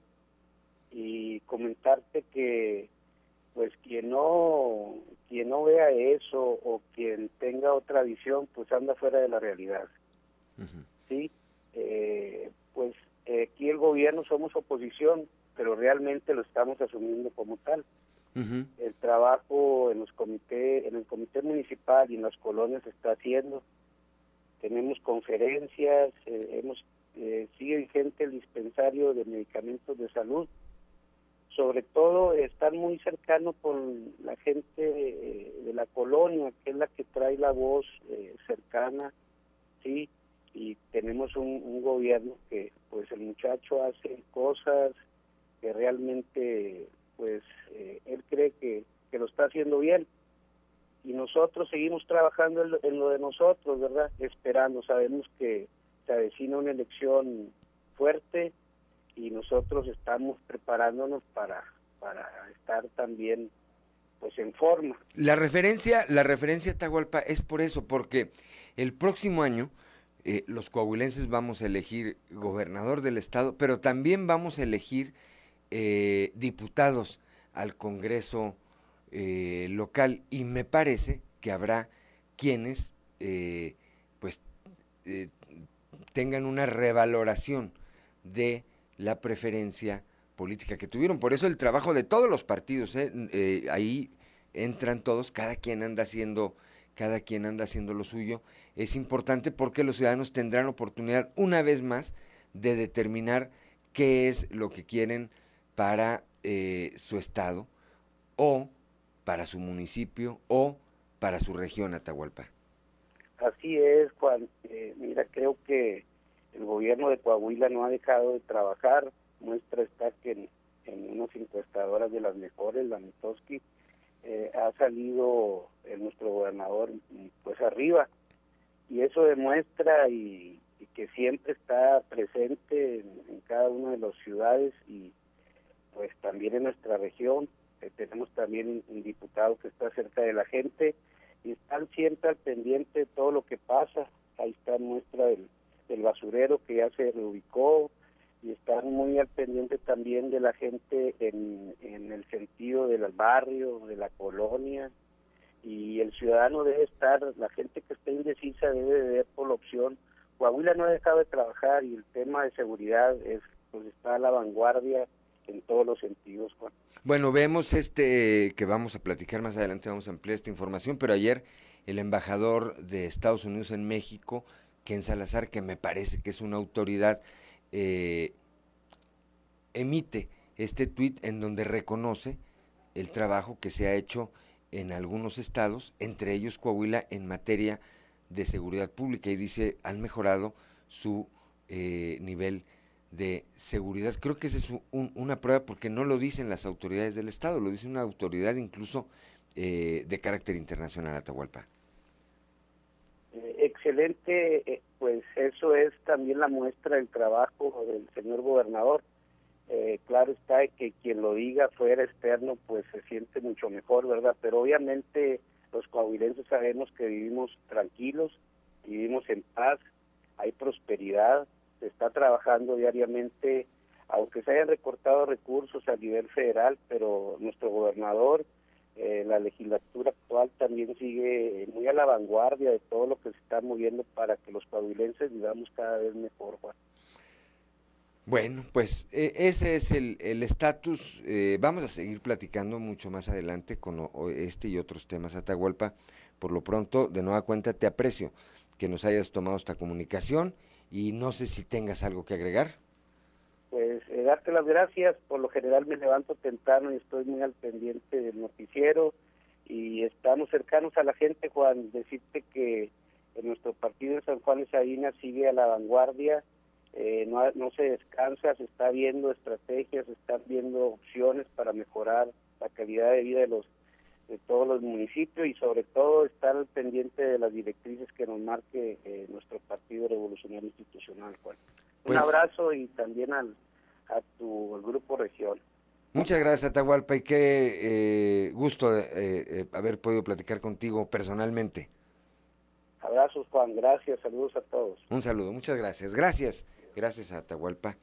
Speaker 18: Y comentarte que pues quien no quien no vea eso o quien tenga otra visión pues anda fuera de la realidad. Sí eh, pues eh, aquí el gobierno somos oposición pero realmente lo estamos asumiendo como tal. El trabajo en los comités en el comité municipal y en las colonias se está haciendo. Tenemos conferencias eh, hemos eh, sigue vigente el dispensario de medicamentos de salud. Sobre todo estar muy cercano con la gente eh, de la colonia, que es la que trae la voz eh, cercana, sí, y tenemos un, un, gobierno que, pues, el muchacho hace cosas que realmente, pues, eh, él cree que, que lo está haciendo bien, y nosotros seguimos trabajando en lo, en lo de nosotros, ¿verdad? Esperando, sabemos que se avecina una elección fuerte, y nosotros estamos preparándonos para, para estar también pues en forma.
Speaker 1: La referencia, la referencia Tahualpa es por eso, porque el próximo año eh, los coahuilenses vamos a elegir gobernador del estado, pero también vamos a elegir eh, diputados al Congreso eh, local y me parece que habrá quienes pues tengan una revaloración de la preferencia política que tuvieron. Por eso el trabajo de todos los partidos, ahí entran todos, cada quien anda haciendo, cada quien anda haciendo lo suyo. Es importante porque los ciudadanos tendrán oportunidad una vez más de determinar qué es lo que quieren para eh, su estado o para su municipio o para su región Atahualpa.
Speaker 18: Así es, Juan. mira, creo que el gobierno de Coahuila no ha dejado de trabajar. Muestra está que en, en unas encuestadoras de las mejores, la Mitoski, eh, ha salido nuestro gobernador pues arriba. Y eso demuestra y, que siempre está presente en, cada una de las ciudades y pues también en nuestra región. Eh, tenemos también un, diputado que está cerca de la gente y están siempre al pendiente de todo lo que pasa. Ahí está muestra el del basurero que ya se reubicó y están muy al pendiente también de la gente en, en el sentido del barrio, de la colonia y el ciudadano debe estar, la gente que está indecisa debe de ver por la opción. Coahuila no ha dejado de trabajar y el tema de seguridad es pues está a la vanguardia en todos los sentidos, Juan.
Speaker 1: Bueno, vemos este que vamos a platicar más adelante, vamos a ampliar esta información, pero ayer el embajador de Estados Unidos en México Ken Salazar, que me parece que es una autoridad, eh, emite este tuit en donde reconoce el trabajo que se ha hecho en algunos estados, entre ellos Coahuila, en materia de seguridad pública y dice han mejorado su eh, nivel de seguridad. Creo que esa es un, una prueba porque no lo dicen las autoridades del estado, lo dice una autoridad incluso eh, de carácter internacional, Atahualpa
Speaker 18: excelente, pues eso es también la muestra del trabajo del señor gobernador. Eh, claro está que quien lo diga fuera externo, pues se siente mucho mejor, ¿verdad? Pero obviamente los coahuilenses sabemos que vivimos tranquilos, vivimos en paz, hay prosperidad, se está trabajando diariamente, aunque se hayan recortado recursos a nivel federal, pero nuestro gobernador eh, la legislatura actual también sigue muy a la vanguardia de todo lo que se está moviendo para que los coahuilenses vivamos cada vez mejor.
Speaker 1: Bueno, pues eh, ese es el estatus. eh, vamos a seguir platicando mucho más adelante con o este y otros temas, Atahualpa. Por lo pronto, de nueva cuenta, te aprecio que nos hayas tomado esta comunicación y no sé si tengas algo que agregar.
Speaker 18: Pues eh, darte las gracias. Por lo general me levanto temprano y estoy muy al pendiente del noticiero y estamos cercanos a la gente, Juan. Decirte que en nuestro partido de San Juan de Sabinas sigue a la vanguardia, eh, no, no se descansa, se está viendo estrategias, se están viendo opciones para mejorar la calidad de vida de los de todos los municipios y sobre todo estar al pendiente de las directrices que nos marque eh, nuestro Partido Revolucionario Institucional, Juan.
Speaker 1: Pues-
Speaker 18: Un abrazo y también al, a tu al grupo región.
Speaker 1: Muchas gracias, Atahualpa, y qué eh, gusto eh, eh, haber podido platicar contigo personalmente.
Speaker 18: Abrazos, Juan. Gracias. Saludos a todos.
Speaker 1: Un saludo, muchas gracias. Gracias, gracias a Atahualpa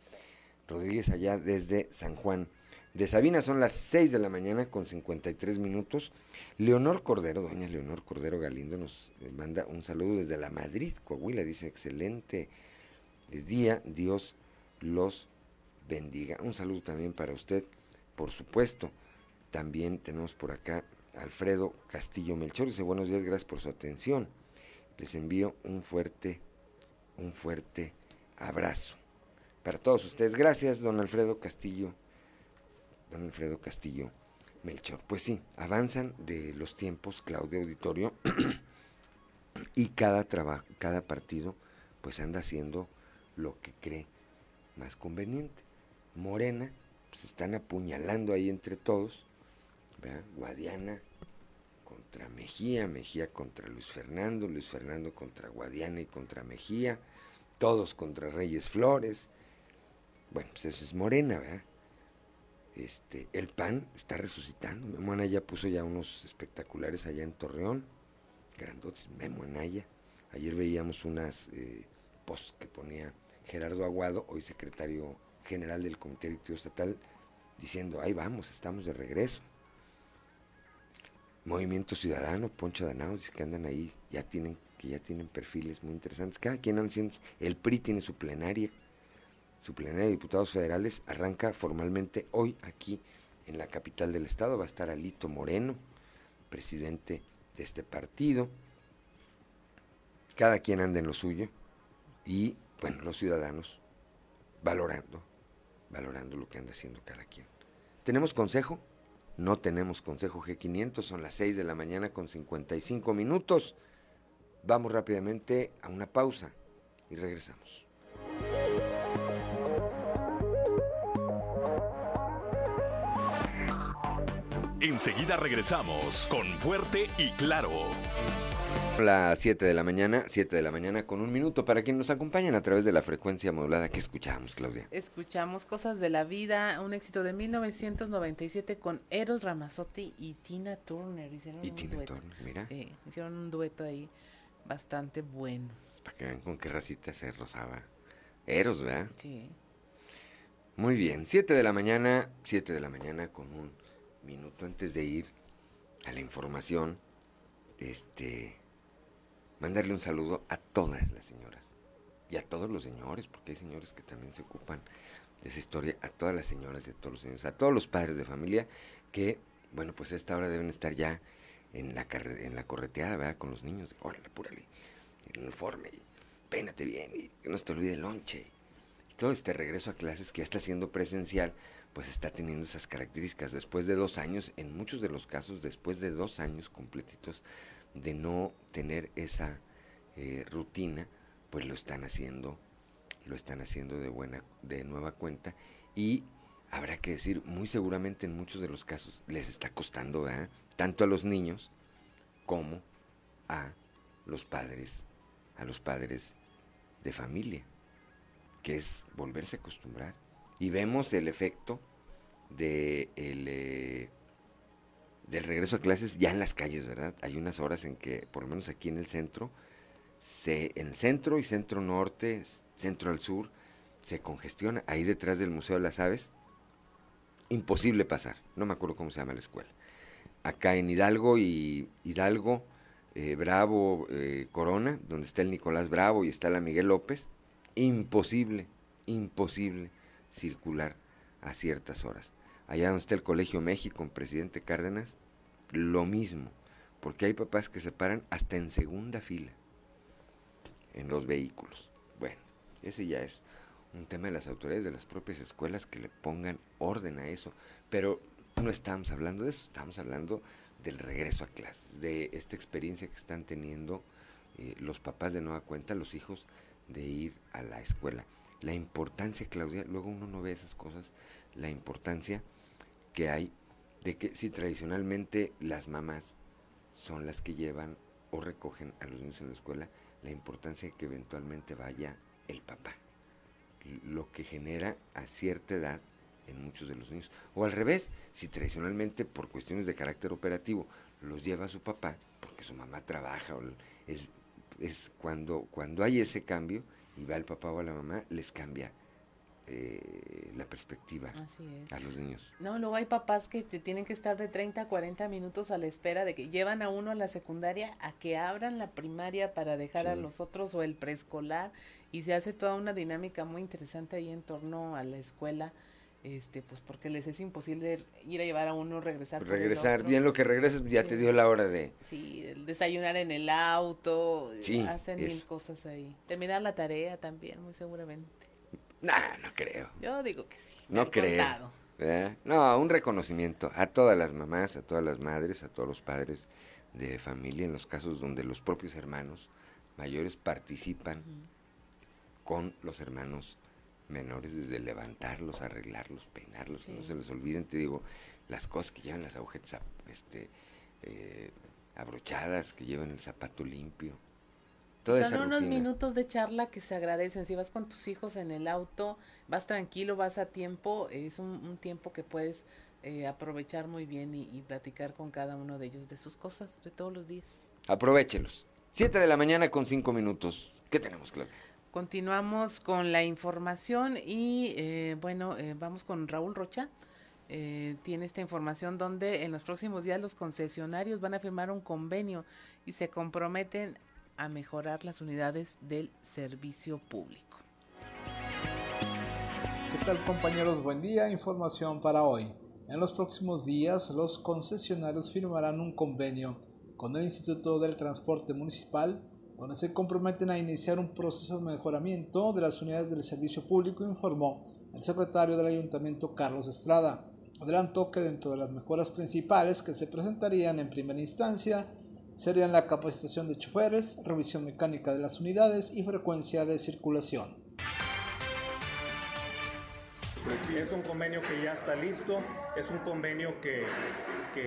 Speaker 1: Rodríguez allá desde San Juan de Sabina. Son las 6 de la mañana con 53 minutos. Leonor Cordero, doña Leonor Cordero Galindo, nos manda un saludo desde la Madrid, Coahuila. Dice, excelente día, Dios los bendiga. Un saludo también para usted, por supuesto. También tenemos por acá Alfredo Castillo Melchor. Dice, buenos días, gracias por su atención. Les envío un fuerte, un fuerte abrazo para todos ustedes. Gracias, don Alfredo Castillo, don Alfredo Castillo Melchor. Pues sí, avanzan de los tiempos, Claudio Auditorio, y cada trabajo, cada partido, pues anda haciendo lo que cree más conveniente. Morena, pues están apuñalando ahí entre todos. Guadiana contra Mejía, Mejía contra Luis Fernando, Luis Fernando contra Guadiana y contra Mejía, todos contra Reyes Flores. Bueno, pues eso es Morena, ¿verdad? Este, el PAN está resucitando. Memo Anaya puso ya unos espectaculares allá en Torreón, grandotes, Memo Anaya. Ayer veíamos unas eh, posts que ponía Gerardo Aguado, hoy secretario general del Comité Directivo Estatal, diciendo, ahí vamos, estamos de regreso. Movimiento Ciudadano, Poncho Danao, dice que andan ahí, ya tienen, que ya tienen perfiles muy interesantes. Cada quien anda haciendo, el PRI tiene su plenaria, su plenaria de diputados federales arranca formalmente hoy aquí en la capital del estado. Va a estar Alito Moreno, presidente de este partido. Cada quien anda en lo suyo y, bueno, los ciudadanos valorando, valorando lo que anda haciendo cada quien. ¿Tenemos consejo? No tenemos consejo G500, son las 6 de la mañana con 55 minutos. Vamos rápidamente a una pausa y regresamos.
Speaker 3: Enseguida regresamos con Fuerte y Claro.
Speaker 1: Las 7 de la mañana, 7 de la mañana con un minuto para quienes nos acompañan a través de la frecuencia modulada que escuchamos, Claudia.
Speaker 2: Escuchamos Cosas de la Vida, un éxito de 1997 con Eros Ramazzotti y Tina Turner. Hicieron
Speaker 1: Y
Speaker 2: un
Speaker 1: Tina
Speaker 2: dueto.
Speaker 1: Turner, mira.
Speaker 2: Sí, hicieron un dueto ahí bastante bueno.
Speaker 1: Para que vean con qué racita se rozaba. Eros, ¿verdad?
Speaker 2: Sí.
Speaker 1: Muy bien, 7 de la mañana, 7 de la mañana con un minuto antes de ir a la información, este, mandarle un saludo a todas las señoras y a todos los señores, porque hay señores que también se ocupan de esa historia, a todas las señoras y a todos los señores, a todos los padres de familia que, bueno, pues a esta hora deben estar ya en la, carre- en la correteada, ¿verdad? Con los niños, órale, apúrale, el uniforme, y peínate bien, y no se te olvide el lonche, todo este regreso a clases que ya está siendo presencial, pues está teniendo esas características. Después de dos años, en muchos de los casos, después de dos años completitos de no tener esa eh, rutina, pues lo están haciendo, lo están haciendo de buena, de nueva cuenta y habrá que decir, muy seguramente en muchos de los casos les está costando, tanto a los niños como a los padres, a los padres de familia que es volverse a acostumbrar. Y vemos el efecto de el, eh, del regreso a clases ya en las calles, ¿verdad? Hay unas horas en que, por lo menos aquí en el centro, se, en centro y centro norte, centro al sur, se congestiona. Ahí detrás del Museo de las Aves, imposible pasar. No me acuerdo cómo se llama la escuela. Acá en Hidalgo y Hidalgo, eh, Bravo, eh, Corona, donde está el Nicolás Bravo y está la Miguel López, imposible, imposible circular a ciertas horas. Allá donde está el Colegio México, en Presidente Cárdenas, lo mismo, porque hay papás que se paran hasta en segunda fila en los vehículos. Bueno, ese ya es un tema de las autoridades de las propias escuelas que le pongan orden a eso. Pero no estamos hablando de eso, estamos hablando del regreso a clases, de esta experiencia que están teniendo eh, los papás de nueva cuenta, los hijos, de ir a la escuela. La importancia, Claudia, luego uno no ve esas cosas, la importancia que hay de que si tradicionalmente las mamás son las que llevan o recogen a los niños en la escuela, la importancia de que eventualmente vaya el papá. Lo que genera a cierta edad en muchos de los niños. O al revés, si tradicionalmente por cuestiones de carácter operativo los lleva su papá, porque su mamá trabaja, o es, es cuando, cuando hay ese cambio y va el papá o la mamá, les cambia eh, la perspectiva a los niños.
Speaker 2: No, luego hay papás que te tienen que estar de 30 a 40 minutos a la espera de que llevan a uno a la secundaria a que abran la primaria para dejar a los otros o el preescolar y se hace toda una dinámica muy interesante ahí en torno a la escuela. Este, pues porque les es imposible ir a llevar a uno, regresar.
Speaker 1: Regresar, bien lo que regreses, ya te dio la hora de...
Speaker 2: Sí, desayunar en el auto, hacen mil cosas ahí. Terminar la tarea también, muy seguramente.
Speaker 1: No, no creo.
Speaker 2: Yo digo que sí.
Speaker 1: No creo. No, un reconocimiento a todas las mamás, a todas las madres, a todos los padres de familia, en los casos donde los propios hermanos mayores participan con los hermanos menores, desde levantarlos, arreglarlos, peinarlos, que no se les olviden, te digo, las cosas que llevan las agujetas este, eh, abrochadas, que llevan el zapato limpio,
Speaker 2: son unos minutos de charla que se agradecen. Si vas con tus hijos en el auto, vas tranquilo, vas a tiempo, es un, tiempo que puedes eh, aprovechar muy bien y, platicar con cada uno de ellos de sus cosas de todos los días.
Speaker 1: Aprovechelos. Siete de la mañana con cinco minutos. ¿Qué tenemos, Claudia?
Speaker 2: Continuamos con la información y eh, bueno, eh, vamos con Raúl Rocha. tiene esta información donde en los próximos días los concesionarios van a firmar un convenio y se comprometen a mejorar las unidades del servicio público.
Speaker 19: ¿Qué tal compañeros? Buen día, información para hoy. En los próximos días los concesionarios firmarán un convenio con el Instituto del Transporte Municipal donde se comprometen a iniciar un proceso de mejoramiento de las unidades del servicio público, informó el secretario del ayuntamiento Carlos Estrada. Adelantó que dentro de las mejoras principales que se presentarían en primera instancia serían la capacitación de choferes, revisión mecánica de las unidades y frecuencia de circulación.
Speaker 20: Es un convenio que ya está listo, es un convenio que,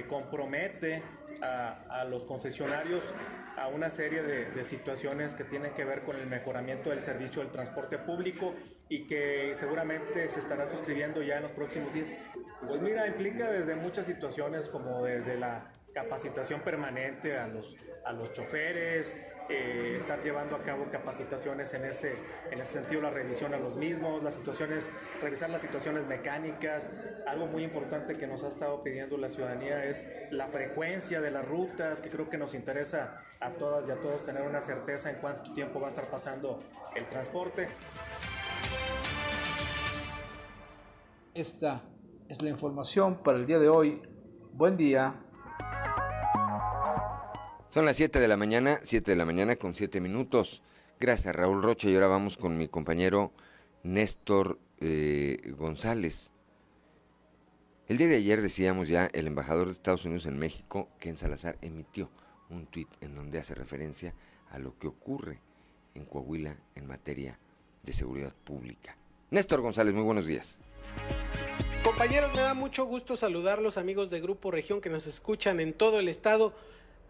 Speaker 20: compromete a, los concesionarios a una serie de, de, situaciones que tienen que ver con el mejoramiento del servicio del transporte público y que seguramente se estará suscribiendo ya en los próximos días. Pues mira, implica desde muchas situaciones como desde la capacitación permanente a los, a los choferes, eh, estar llevando a cabo capacitaciones en ese, en ese sentido, la revisión a los mismos, las situaciones, revisar las situaciones mecánicas. Algo muy importante que nos ha estado pidiendo la ciudadanía es la frecuencia de las rutas, que creo que nos interesa a todas y a todos tener una certeza en cuánto tiempo va a estar pasando el transporte.
Speaker 19: Esta es la información para el día de hoy. Buen día.
Speaker 1: Son las 7 de la mañana, 7 de la mañana con 7 minutos. Gracias, Raúl Rocha. Y ahora vamos con mi compañero Néstor eh, González. El día de ayer decíamos ya, el embajador de Estados Unidos en México, Ken Salazar, emitió un tuit en donde hace referencia a lo que ocurre en Coahuila en materia de seguridad pública. Néstor González, muy buenos días.
Speaker 21: Compañeros, me da mucho gusto saludar a los amigos de Grupo Región que nos escuchan en todo el estado.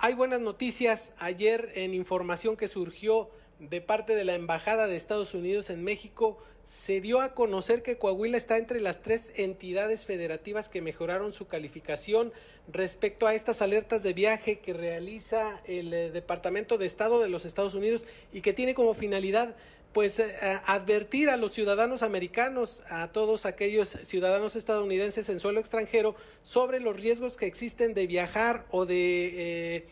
Speaker 21: Hay buenas noticias. Ayer en información que surgió de parte de la Embajada de Estados Unidos en México, se dio a conocer que Coahuila está entre las tres entidades federativas que mejoraron su calificación respecto a estas alertas de viaje que realiza el eh, Departamento de Estado de los Estados Unidos y que tiene como finalidad pues eh, advertir a los ciudadanos americanos, a todos aquellos ciudadanos estadounidenses en suelo extranjero, sobre los riesgos que existen de viajar o de eh,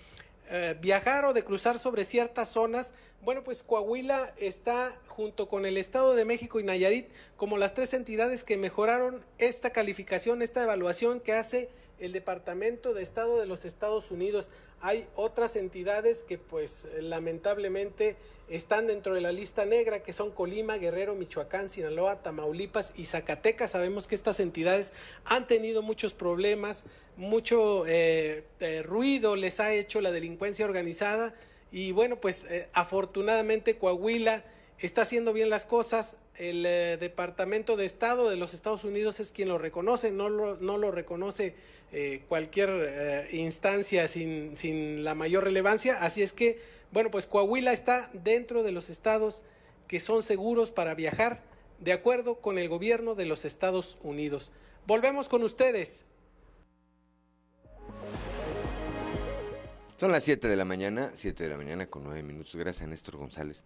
Speaker 21: eh, viajar o de cruzar sobre ciertas zonas, bueno, pues Coahuila está junto con el Estado de México y Nayarit como las tres entidades que mejoraron esta calificación, esta evaluación que hace el Departamento de Estado de los Estados Unidos. Hay otras entidades que pues lamentablemente están dentro de la lista negra, que son Colima, Guerrero, Michoacán, Sinaloa, Tamaulipas y Zacatecas. Sabemos que estas entidades han tenido muchos problemas, mucho eh, eh, ruido les ha hecho la delincuencia organizada y bueno, pues eh, afortunadamente Coahuila está haciendo bien las cosas. El Departamento de Estado de los Estados Unidos es quien lo reconoce, no lo, no lo reconoce eh, cualquier eh, instancia sin, sin la mayor relevancia. Así es que, bueno, pues Coahuila está dentro de los estados que son seguros para viajar, de acuerdo con el gobierno de los Estados Unidos. Volvemos con ustedes.
Speaker 1: Son las 7 de la mañana, 7 de la mañana con 9 minutos. Gracias a Néstor González.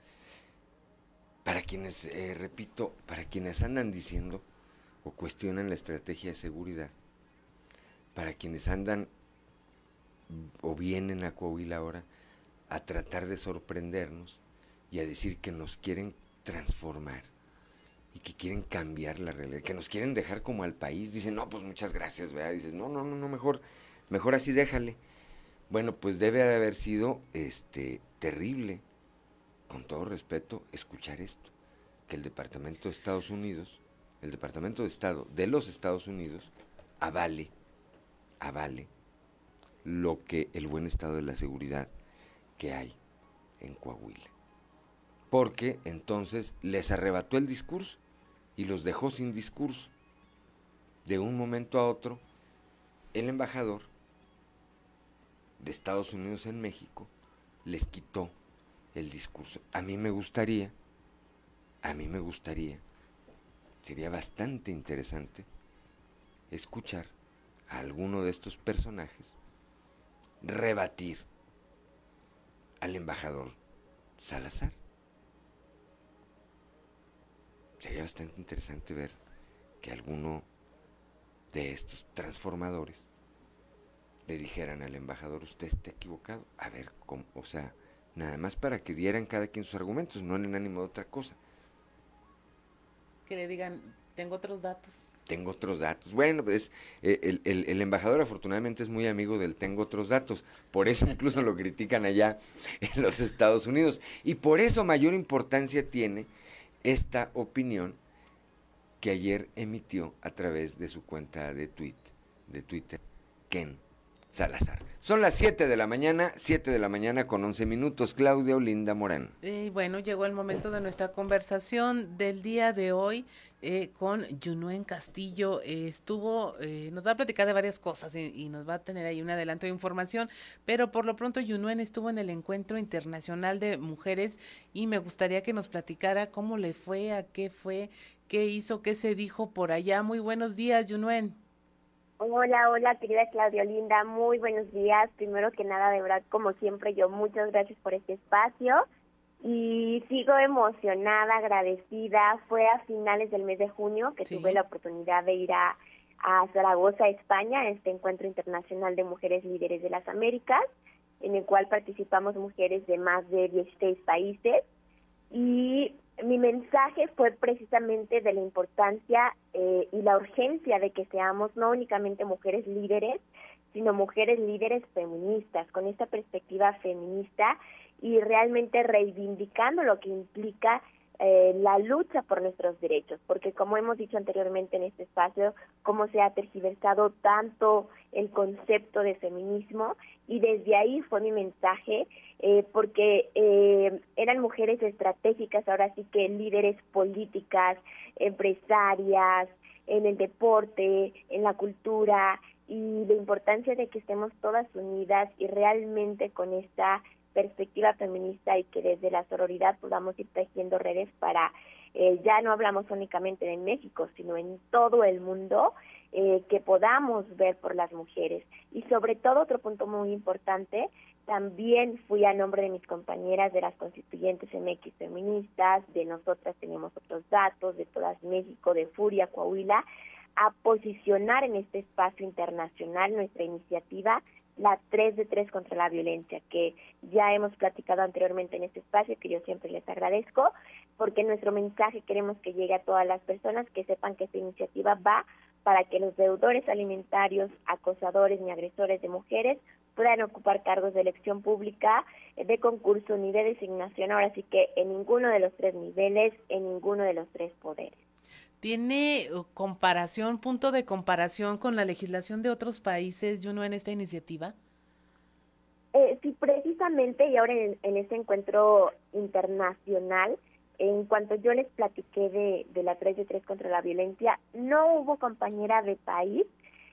Speaker 1: Para quienes, eh, repito, para quienes andan diciendo o cuestionan la estrategia de seguridad, para quienes andan o vienen a Coahuila ahora a tratar de sorprendernos y a decir que nos quieren transformar y que quieren cambiar la realidad, que nos quieren dejar como al país. Dicen, no, pues muchas gracias, ¿verdad? Dices, no, no, no, no, mejor, mejor así déjale. Bueno, pues debe haber sido este terrible, con todo respeto, escuchar esto, que el Departamento de Estados Unidos, el Departamento de Estado de los Estados Unidos, avale avale lo que el buen estado de la seguridad que hay en Coahuila. Porque entonces les arrebató el discurso y los dejó sin discurso. De un momento a otro, el embajador de Estados Unidos en México les quitó el discurso. A mí me gustaría, a mí me gustaría, sería bastante interesante escuchar a alguno de estos personajes rebatir al embajador Salazar. Sería bastante interesante ver que alguno de estos transformadores le dijeran al embajador, usted está equivocado. A ver, ¿cómo? o sea, nada más para que dieran cada quien sus argumentos, no en ánimo de otra cosa.
Speaker 2: Que le digan, tengo otros datos
Speaker 1: tengo otros datos. Bueno, pues el, el, embajador afortunadamente es muy amigo del tengo otros datos, por eso incluso lo critican allá en los Estados Unidos. Y por eso mayor importancia tiene esta opinión que ayer emitió a través de su cuenta de, tweet, de Twitter, Ken Salazar. Son las 7 de la mañana, 7 de la mañana con 11 minutos. Claudia Olinda Morán.
Speaker 2: Y bueno, llegó el momento de nuestra conversación del día de hoy eh, con Yunuen Castillo. Eh, estuvo, eh, nos va a platicar de varias cosas y, nos va a tener ahí un adelanto de información, pero por lo pronto Yunuen estuvo en el Encuentro Internacional de Mujeres y me gustaría que nos platicara cómo le fue, a qué fue, qué hizo, qué se dijo por allá. Muy buenos días, Yunuen.
Speaker 22: Hola, hola, querida Claudia Linda, muy buenos días. Primero que nada, de verdad, como siempre, yo muchas gracias por este espacio y sigo emocionada, agradecida. Fue a finales del mes de junio que tuve la oportunidad de ir a, a Zaragoza, España, a este encuentro internacional de mujeres líderes de las Américas, en el cual participamos mujeres de más de 16 países. Y mi mensaje fue precisamente de la importancia eh, y la urgencia de que seamos no únicamente mujeres líderes, sino mujeres líderes feministas, con esta perspectiva feminista y realmente reivindicando lo que implica eh, la lucha por nuestros derechos, porque como hemos dicho anteriormente en este espacio, cómo se ha tergiversado tanto el concepto de feminismo y desde ahí fue mi mensaje, eh, porque eh, eran mujeres estratégicas, ahora sí que líderes políticas, empresarias, en el deporte, en la cultura y la importancia de que estemos todas unidas y realmente con esta perspectiva feminista y que desde la sororidad podamos ir tejiendo redes para, eh, ya no hablamos únicamente de México, sino en todo el mundo, eh, que podamos ver por las mujeres. Y sobre todo, otro punto muy importante, también fui a nombre de mis compañeras de las constituyentes MX feministas, de nosotras tenemos otros datos, de todas México, de Furia, Coahuila, a posicionar en este espacio internacional nuestra iniciativa la 3 de 3 contra la violencia, que ya hemos platicado anteriormente en este espacio, que yo siempre les agradezco, porque nuestro mensaje queremos que llegue a todas las personas, que sepan que esta iniciativa va para que los deudores alimentarios, acosadores ni agresores de mujeres puedan ocupar cargos de elección pública, de concurso ni de designación, ahora sí que en ninguno de los tres niveles, en ninguno de los tres poderes.
Speaker 2: ¿Tiene uh, comparación, punto de comparación con la legislación de otros países, Juno, en esta iniciativa?
Speaker 22: Eh, sí, precisamente, y ahora en, en este encuentro internacional, en cuanto yo les platiqué de, la 3 de 3 contra la violencia, no hubo compañera de país,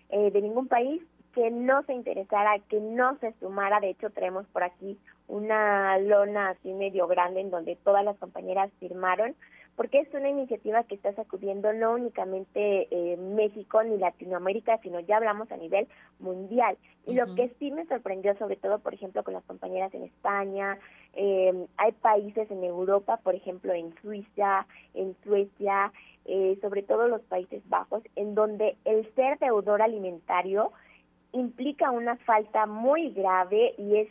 Speaker 22: eh, de ningún país, que no se interesara, que no se sumara. De hecho, traemos por aquí una lona así medio grande en donde todas las compañeras firmaron porque es una iniciativa que está sacudiendo no únicamente eh, México ni Latinoamérica, sino ya hablamos a nivel mundial. Y lo que sí me sorprendió, sobre todo, por ejemplo, con las compañeras en España, eh, hay países en Europa, por ejemplo, en Suiza, en Suecia, eh, sobre todo los Países Bajos, en donde el ser deudor alimentario implica una falta muy grave y es,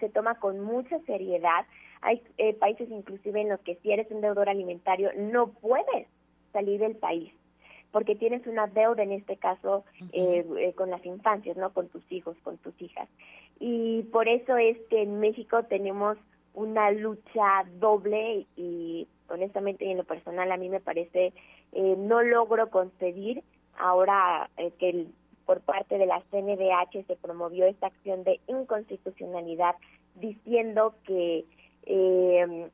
Speaker 22: se toma con mucha seriedad hay eh, países inclusive en los que si eres un deudor alimentario no puedes salir del país porque tienes una deuda en este caso eh, eh, con las infancias, ¿no? Con tus hijos, con tus hijas. Y por eso es que en México tenemos una lucha doble y honestamente y en lo personal a mí me parece no logro concebir ahora que por parte de la CNDH se promovió esta acción de inconstitucionalidad diciendo que eh,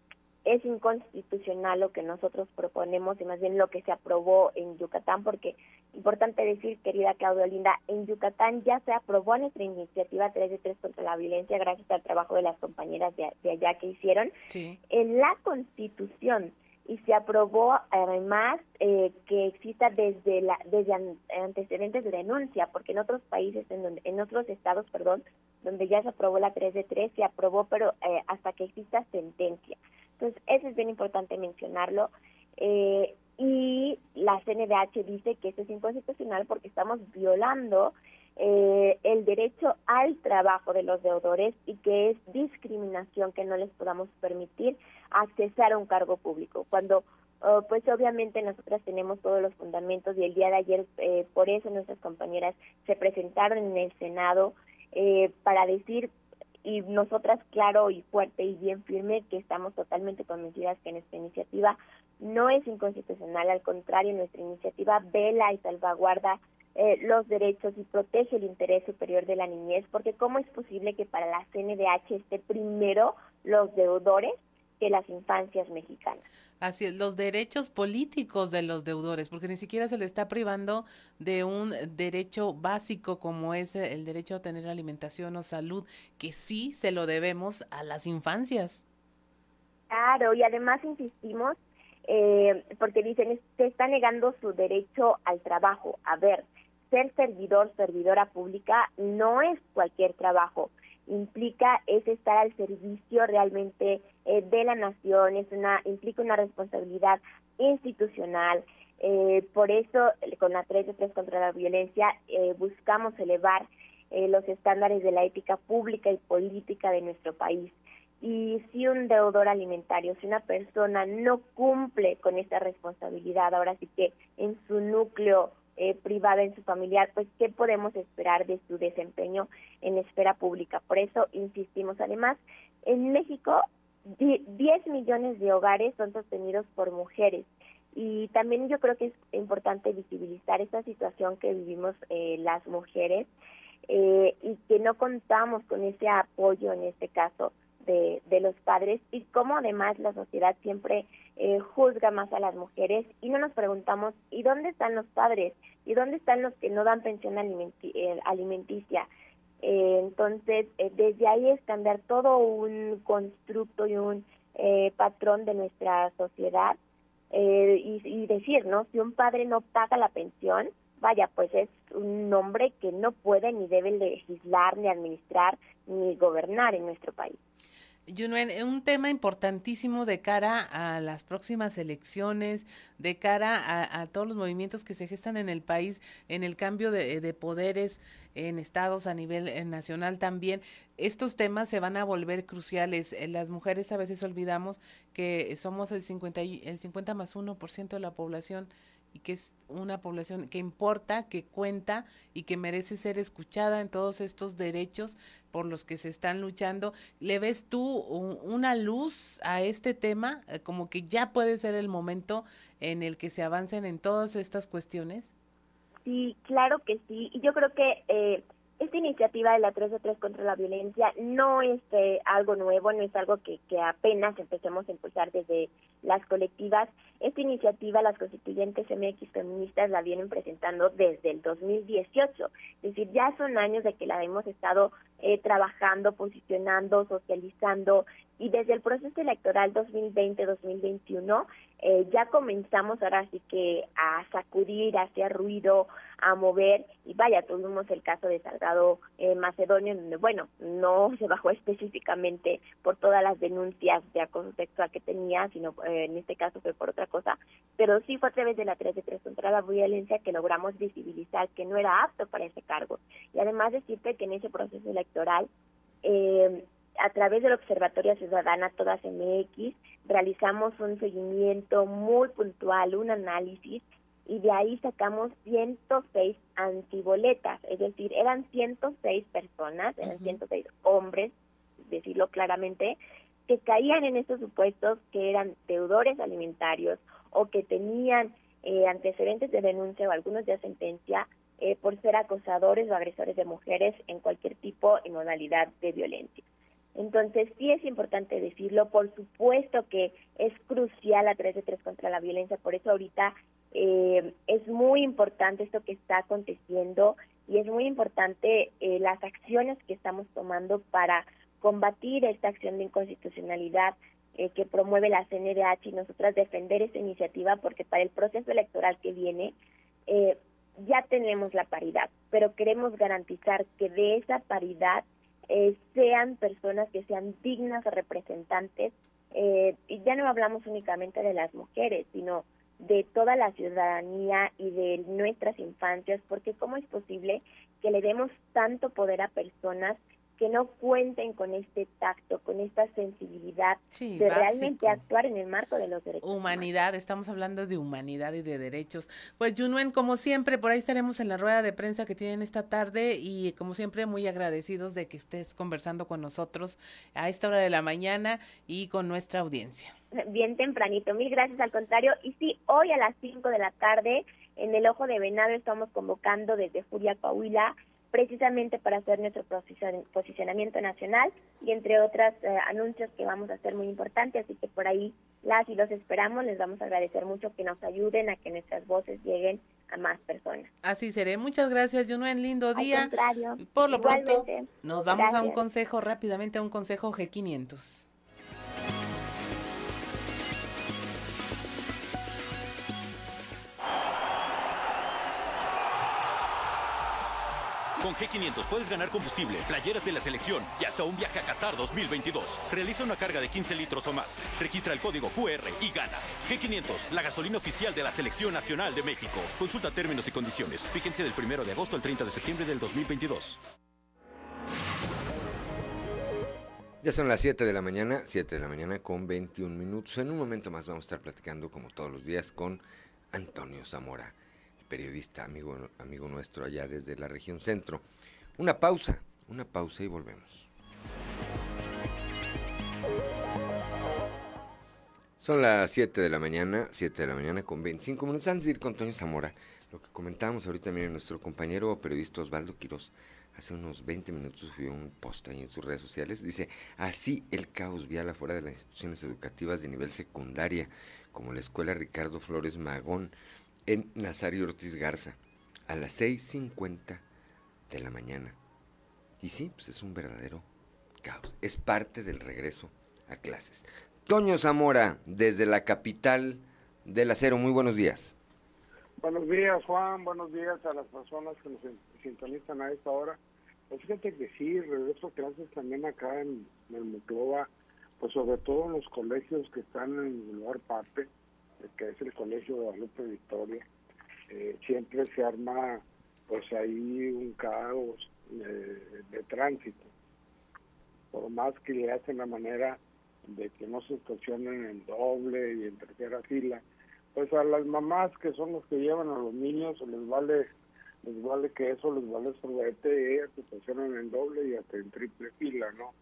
Speaker 22: es inconstitucional lo que nosotros proponemos y más bien lo que se aprobó en Yucatán, porque importante decir, querida Claudia Linda, en Yucatán ya se aprobó nuestra iniciativa 3 de 3 contra la violencia gracias al trabajo de las compañeras de, allá que hicieron. En la Constitución y se aprobó además eh, que exista desde la desde antecedentes de denuncia porque en otros países en donde en otros estados perdón donde ya se aprobó la 3 de 3 se aprobó pero eh, hasta que exista sentencia. Entonces eso es bien importante mencionarlo. Eh, y la CNDH dice que esto es inconstitucional porque estamos violando eh, el derecho al trabajo de los deudores y que es discriminación que no les podamos permitir accesar a un cargo público. Cuando oh, pues obviamente nosotras tenemos todos los fundamentos y el día de ayer eh, por eso nuestras compañeras se presentaron en el Senado eh, para decir y nosotras claro y fuerte y bien firme que estamos totalmente convencidas que nuestra iniciativa no es inconstitucional, al contrario, nuestra iniciativa vela y salvaguarda eh, los derechos y protege el interés superior de la niñez, porque ¿cómo es posible que para la CNDH esté primero los deudores que las infancias mexicanas?
Speaker 2: Así es, los derechos políticos de los deudores, porque ni siquiera se le está privando de un derecho básico como es el derecho a tener alimentación o salud, que sí se lo debemos a las infancias.
Speaker 22: Claro, y además insistimos, eh, porque dicen, se está negando su derecho al trabajo. A ver, ser servidor, servidora pública no es cualquier trabajo. Implica es estar al servicio realmente eh, de la nación, es una implica una responsabilidad institucional. Eh, por eso, con la 3 de 3 contra la violencia, eh, buscamos elevar los estándares de la ética pública y política de nuestro país. Y si un deudor alimentario, si una persona no cumple con esta responsabilidad, ahora sí que en su núcleo eh, privada en su familiar, pues qué podemos esperar de su desempeño en esfera pública. Por eso insistimos. Además, en México 10 millones de hogares son sostenidos por mujeres y también yo creo que es importante visibilizar esta situación que vivimos eh, las mujeres eh, y que no contamos con ese apoyo en este caso de, de los padres y cómo además la sociedad siempre eh, juzga más a las mujeres y no nos preguntamos, ¿y dónde están los padres? ¿Y dónde están los que no dan pensión eh, alimenticia? Eh, entonces, desde ahí es cambiar todo un constructo y un patrón de nuestra sociedad y, y decir, ¿no? Si un padre no paga la pensión, vaya, pues es un hombre que no puede ni debe legislar, ni administrar, ni gobernar en nuestro país.
Speaker 2: Yunuen, un tema importantísimo de cara a las próximas elecciones, de cara a, todos los movimientos que se gestan en el país, en el cambio de, de poderes en estados a nivel eh, nacional también. Estos temas se van a volver cruciales. Eh, las mujeres a veces olvidamos que somos el 50, el 50 más 1% de la población y que es una población que importa, que cuenta y que merece ser escuchada en todos estos derechos por los que se están luchando. ¿Le ves tú una luz a este tema? Eh, como que ya puede ser el momento en el que se avancen en todas estas cuestiones.
Speaker 22: Sí, claro que sí. Y yo creo que eh, esta iniciativa de la 3 de 3 contra la violencia no es eh, algo nuevo, no es algo que, que apenas empecemos a impulsar desde las colectivas. Esta iniciativa las constituyentes MX feministas la vienen presentando desde el 2018, es decir, ya son años de que la hemos estado eh, trabajando, posicionando, socializando y desde el proceso electoral 2020-2021 eh, ya comenzamos ahora sí que a sacudir, a hacer ruido, a mover y vaya, tuvimos el caso de Salgado eh, Macedonio, donde bueno, no se bajó específicamente por todas las denuncias de acoso sexual que tenía, sino eh, en este caso fue por otra cosa, pero sí fue a través de la 3 de 3 contra la violencia que logramos visibilizar que no era apto para ese cargo. Y además decirte que en ese proceso electoral eh, a través del Observatorio Ciudadana Todas MX realizamos un seguimiento muy puntual, un análisis y de ahí sacamos 106 antiboletas, es decir, eran 106 personas, eran 106 hombres, decirlo claramente, que caían en estos supuestos que eran deudores alimentarios o que tenían eh, antecedentes de denuncia o algunos de sentencia eh, por ser acosadores o agresores de mujeres en cualquier tipo y modalidad de violencia. Entonces, sí es importante decirlo, por supuesto que es crucial la 3 de 3 contra la violencia, por eso ahorita eh, es muy importante esto que está aconteciendo y es muy importante eh, las acciones que estamos tomando para combatir esta acción de inconstitucionalidad eh, que promueve la CNDH y nosotras defender esta iniciativa porque para el proceso electoral que viene ya tenemos la paridad, pero queremos garantizar que de esa paridad eh, sean personas que sean dignas representantes, eh, y ya no hablamos únicamente de las mujeres, sino de toda la ciudadanía y de nuestras infancias, porque ¿cómo es posible que le demos tanto poder a personas que no cuenten con este tacto, con esta sensibilidad de realmente actuar en el marco de los derechos.
Speaker 2: Humanidad, estamos hablando de humanidad y de derechos. Pues Junuen, como siempre, por ahí estaremos en la rueda de prensa que tienen esta tarde y como siempre muy agradecidos de que estés conversando con nosotros a esta hora de la mañana y con nuestra audiencia.
Speaker 22: Bien tempranito, mil gracias al contrario. Y sí, hoy a las 5 de la tarde en el Ojo de Venado estamos convocando desde Furia Coahuila precisamente para hacer nuestro posicionamiento nacional y entre otros eh, anuncios que vamos a hacer muy importantes, así que por ahí las y los esperamos, les vamos a agradecer mucho que nos ayuden a que nuestras voces lleguen a más personas.
Speaker 2: Así seré. Muchas gracias, en Lindo día. por lo pronto, nos vamos a un consejo rápidamente, a un consejo G500.
Speaker 3: Con G500 puedes ganar combustible, playeras de la selección y hasta un viaje a Qatar 2022. Realiza una carga de 15 litros o más. Registra el código QR y gana. G500, la gasolina oficial de la Selección Nacional de México. Consulta términos y condiciones. Fíjense del 1 de agosto al 30 de septiembre del 2022.
Speaker 1: Ya son las 7 de la mañana, 7 de la mañana con 21 minutos. En un momento más vamos a estar platicando, como todos los días, con Antonio Zamora periodista, amigo, amigo nuestro allá desde la región centro. Una pausa, una pausa y volvemos. Son las 7 de la mañana, 7 de la mañana con 25 minutos. Antes de ir con Antonio Zamora, lo que comentábamos ahorita, miren, nuestro compañero periodista Osvaldo Quiroz hace unos 20 minutos subió un post ahí en sus redes sociales. Dice, así el caos vial afuera de las instituciones educativas de nivel secundaria, como la Escuela Ricardo Flores Magón, en Nazario Ortiz Garza a las 6.50 de la mañana. Y sí, pues es un verdadero caos. Es parte del regreso a clases. Toño Zamora, desde la capital del acero, muy buenos días.
Speaker 23: Buenos días, Juan. Buenos días a las personas que nos sintonizan a esta hora. Pues fíjate que sí, regreso a clases también acá en, el Monclova. pues sobre todo los colegios que están en el lugar parte, que es el Colegio de Guadalupe Victoria, eh, siempre se arma pues ahí un caos de, de tránsito. Por más que le hacen la manera de que no se estacionen en doble y en tercera fila, pues a las mamás que son los que llevan a los niños les vale les vale que eso les vale sorbete y ellas se estacionan en doble y hasta en triple fila, ¿no?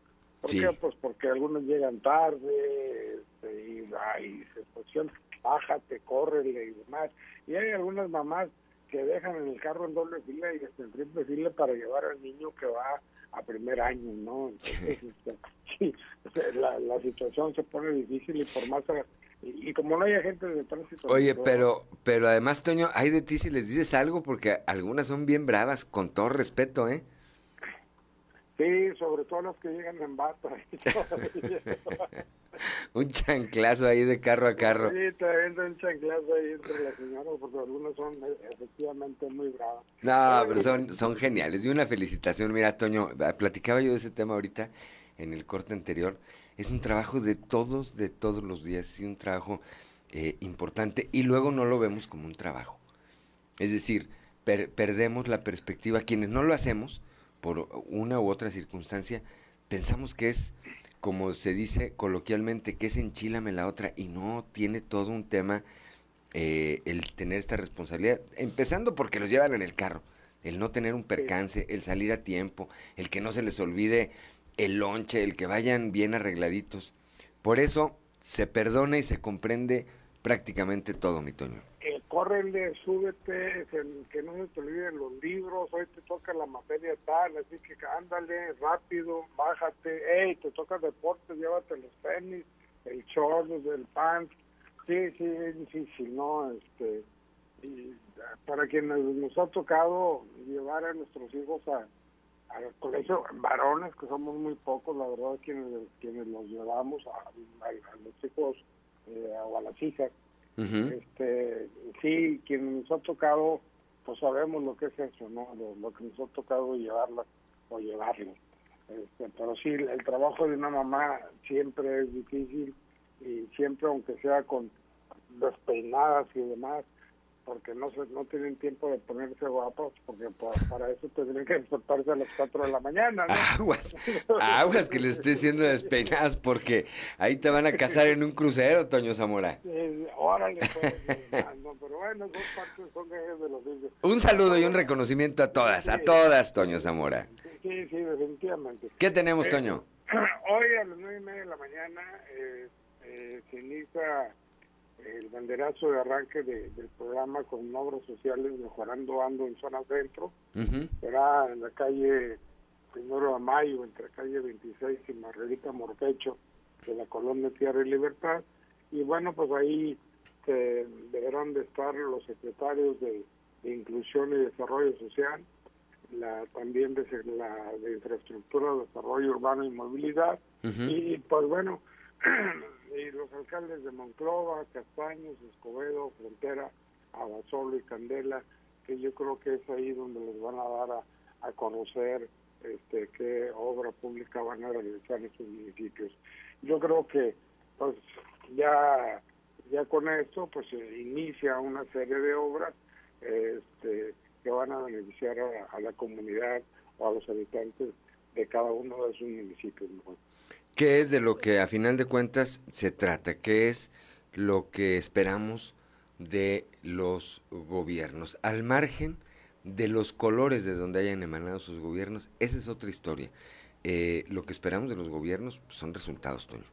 Speaker 23: ¿Por
Speaker 1: Sí.
Speaker 23: qué? Pues porque algunos llegan tarde este, y, ay, se estacionan, bájate, córrele y demás. Y hay algunas mamás que dejan en el carro en doble fila y hasta en triple fila para llevar al niño que va a primer año, ¿no? Entonces, este, sí, sea, la, la situación se pone difícil y por más... Y, y como no hay agentes de tránsito...
Speaker 1: Oye,
Speaker 23: pues,
Speaker 1: pero, pero además, Toño, hay de ti si les dices algo, porque algunas son bien bravas, con todo respeto, ¿eh?
Speaker 23: Sí, sobre todo las que llegan en bata.
Speaker 1: Un chanclazo ahí de carro a carro.
Speaker 23: Sí, te avientan un chanclazo ahí entre las señoras, porque algunas son eh, efectivamente muy bravas.
Speaker 1: No, pero son, son geniales. Y una felicitación. Mira, Toño, ah, platicaba yo de ese tema ahorita en el corte anterior. Es un trabajo de todos, de todos los días. Es un trabajo eh, importante y luego no lo vemos como un trabajo. Es decir, per- perdemos la perspectiva. Quienes no lo hacemos, por una u otra circunstancia, pensamos que es, como se dice coloquialmente, que es enchilame la otra y no tiene todo un tema eh, el tener esta responsabilidad, empezando porque los llevan en el carro, el no tener un percance, el salir a tiempo, el que no se les olvide el lonche, el que vayan bien arregladitos. Por eso se perdona y se comprende prácticamente todo, mi Toño.
Speaker 23: Córrele, súbete, que, que no se te olviden los libros, hoy te toca la materia tal, así que ándale, rápido, bájate, hey, te toca deportes, llévate los tenis, el short, el pants, sí, sí, es difícil, ¿no? Este, y para quienes nos ha tocado llevar a nuestros hijos a, al colegio, varones, que somos muy pocos, la verdad, quienes, quienes los llevamos a los chicos eh, o a las hijas, este sí quien nos ha tocado pues sabemos lo que es eso no lo, que nos ha tocado llevarla o llevarlo. Este, pero sí el trabajo de una mamá siempre es difícil y siempre aunque sea con despeinadas y demás porque no se, no tienen tiempo de ponerse guapos porque pa- para eso tendrían que despertarse a las 4 de la mañana ¿no?
Speaker 1: Aguas, aguas que les esté diciendo despeinadas porque ahí te van a casar en un crucero, Toño Zamora.
Speaker 23: Eh, órale pues, no, pero bueno son partes son de los hijos
Speaker 1: Un saludo y un reconocimiento a todas, a todas, Toño Zamora.
Speaker 23: Sí, sí, definitivamente.
Speaker 1: ¿Qué tenemos,
Speaker 23: Eh,
Speaker 1: Toño?
Speaker 23: Hoy a las nueve y media de la mañana eh, eh, se inicia el banderazo de arranque de- del programa con obras sociales Mejorando Ando en Zona Centro.
Speaker 1: Ujú.
Speaker 23: Será en la calle Primero de Mayo, entre calle 26 y Margarita Morpecho, de la colonia Tierra y Libertad. Y bueno, pues ahí eh, deberán de estar los secretarios de, de Inclusión y Desarrollo Social, la también de, la de Infraestructura, Desarrollo Urbano y Movilidad. Y pues bueno, y los alcaldes de Monclova, Castaños, Escobedo, Frontera, Abasolo y Candela, que yo creo que es ahí donde les van a dar a, conocer este, qué obra pública van a realizar en sus municipios. Yo creo que pues ya ya con esto pues se inicia una serie de obras este, que van a beneficiar a, a la comunidad o a los habitantes de cada uno de sus municipios. ¿no?
Speaker 1: ¿Qué es de lo que a final de cuentas se trata? ¿Qué es lo que esperamos de los gobiernos? Al margen de los colores de donde hayan emanado sus gobiernos, esa es otra historia. Eh, lo que esperamos de los gobiernos son resultados, Toño.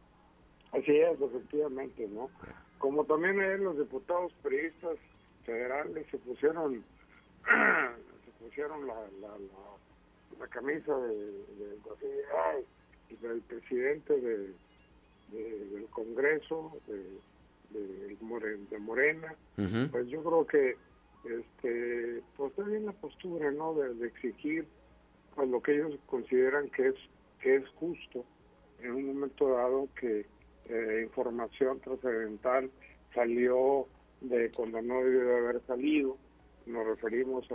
Speaker 23: Así es, efectivamente, ¿no? Como también los diputados periodistas federales se pusieron se pusieron la, la, la, camisa de, del presidente de, de- del Congreso de, de, More- de Morena, pues yo creo que este pues está bien la postura no de, de exigir pues lo que ellos consideran que es que es justo en un momento dado que eh, información trascendental salió de cuando no debió de haber salido. Nos referimos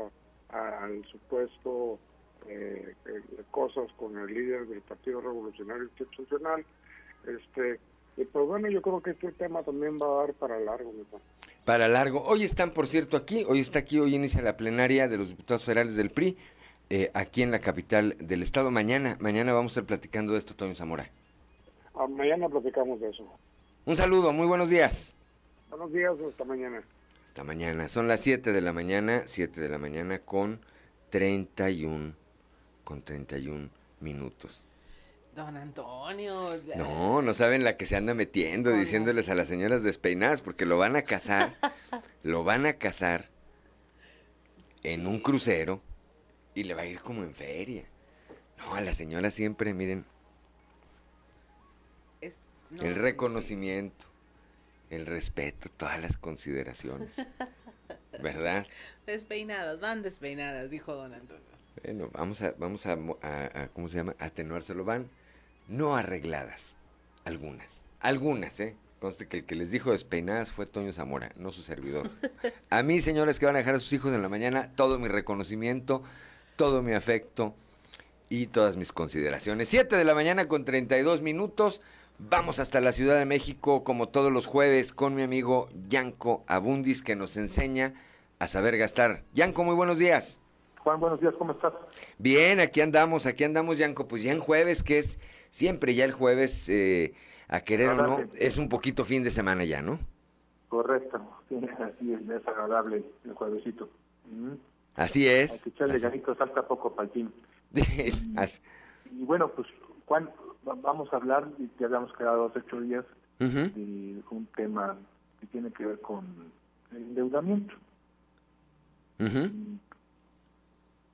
Speaker 23: a, al supuesto eh, cosas con el líder del Partido Revolucionario Institucional Este, y pues bueno, yo creo que este tema también va a dar para largo, padre.
Speaker 1: Para largo. Hoy están, por cierto, aquí. Hoy está aquí, hoy inicia la plenaria de los diputados federales del PRI, eh, aquí en la capital del estado. Mañana, mañana vamos a estar platicando de esto, Toño Zamora.
Speaker 23: Ah, mañana platicamos de eso.
Speaker 1: Un saludo, muy buenos días.
Speaker 23: Buenos días, hasta mañana.
Speaker 1: Hasta mañana. Son las 7 de la mañana, 7 de la mañana con 31, con 31 minutos.
Speaker 2: Don Antonio.
Speaker 1: No, no saben la que se anda metiendo diciéndoles a las señoras despeinadas porque lo van a casar, lo van a casar en un crucero y le va a ir como en feria. No, a la señora siempre, miren,
Speaker 2: Es- no,
Speaker 1: el reconocimiento, el respeto, todas las consideraciones, ¿verdad?
Speaker 2: Despeinadas, van despeinadas, dijo don Antonio.
Speaker 1: Bueno, vamos a, vamos a, mo- a- a- ¿cómo se llama? Atenuárselo. Van no arregladas. Algunas. Algunas, ¿eh? Conste que el que les dijo despeinadas fue Toño Zamora, no su servidor. A mí, señores que van a dejar a sus hijos en la mañana, todo mi reconocimiento, todo mi afecto y todas mis consideraciones. 7 de la mañana con 32 minutos. Vamos hasta la Ciudad de México, como todos los jueves, con mi amigo Yanko Abundis, que nos enseña a saber gastar. Yanko, muy buenos días.
Speaker 7: Juan, buenos días, ¿cómo estás?
Speaker 1: Bien, aquí andamos, aquí andamos, Yanko. Pues ya en jueves, que es siempre ya el jueves, eh, a querer o no, es un poquito fin de semana ya, ¿no?
Speaker 7: Correcto, sí, así es, es agradable el juevesito. Mm.
Speaker 1: Así
Speaker 7: Hay
Speaker 1: es.
Speaker 7: que echarle
Speaker 1: Así-
Speaker 7: ganitos, poco para el
Speaker 1: así-
Speaker 7: Y bueno, pues Juan, va- vamos a hablar, y te habíamos quedado hace ocho días, de un tema que tiene que ver con el endeudamiento.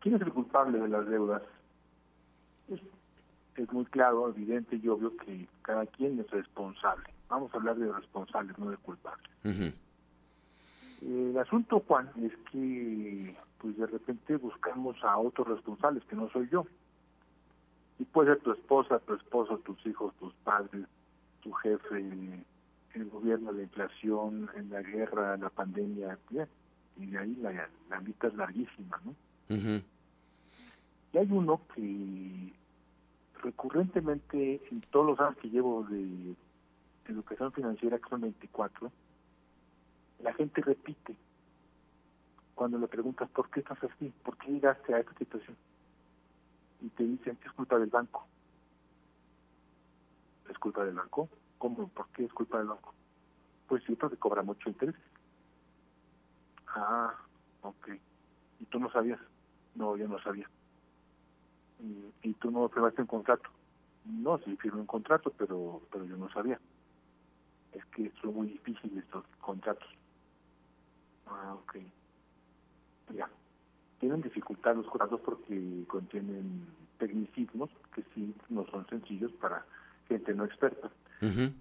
Speaker 7: ¿Quién es el culpable de las deudas? Es, es muy claro, evidente y obvio que cada quien es responsable. Vamos a hablar de responsables, no de culpables. El asunto, Juan, es que pues de repente buscamos a otros responsables, que no soy yo. Y puede ser tu esposa, tu esposo, tus hijos, tus padres, tu jefe, el gobierno, la inflación, en la guerra, la pandemia, bien. Y de ahí la, la lista es larguísima, ¿no?
Speaker 1: Ujú.
Speaker 7: Y hay uno que recurrentemente en todos los años que llevo de educación financiera, que son 24, la gente repite cuando le preguntas por qué estás así, por qué llegaste a esta situación. Y te dicen que es culpa del banco. ¿Es culpa del banco? ¿Cómo? ¿Por qué es culpa del banco? Pues sí, porque cobra mucho interés. Ah, ok. ¿Y tú no sabías? No, yo no sabía. ¿Y, y tú no firmaste un contrato? No, sí firmé un contrato, pero, pero yo no sabía. Es que son muy difíciles estos contratos. Ah, ok. Ya. Tienen dificultad los contratos porque contienen tecnicismos que sí no son sencillos para gente no experta.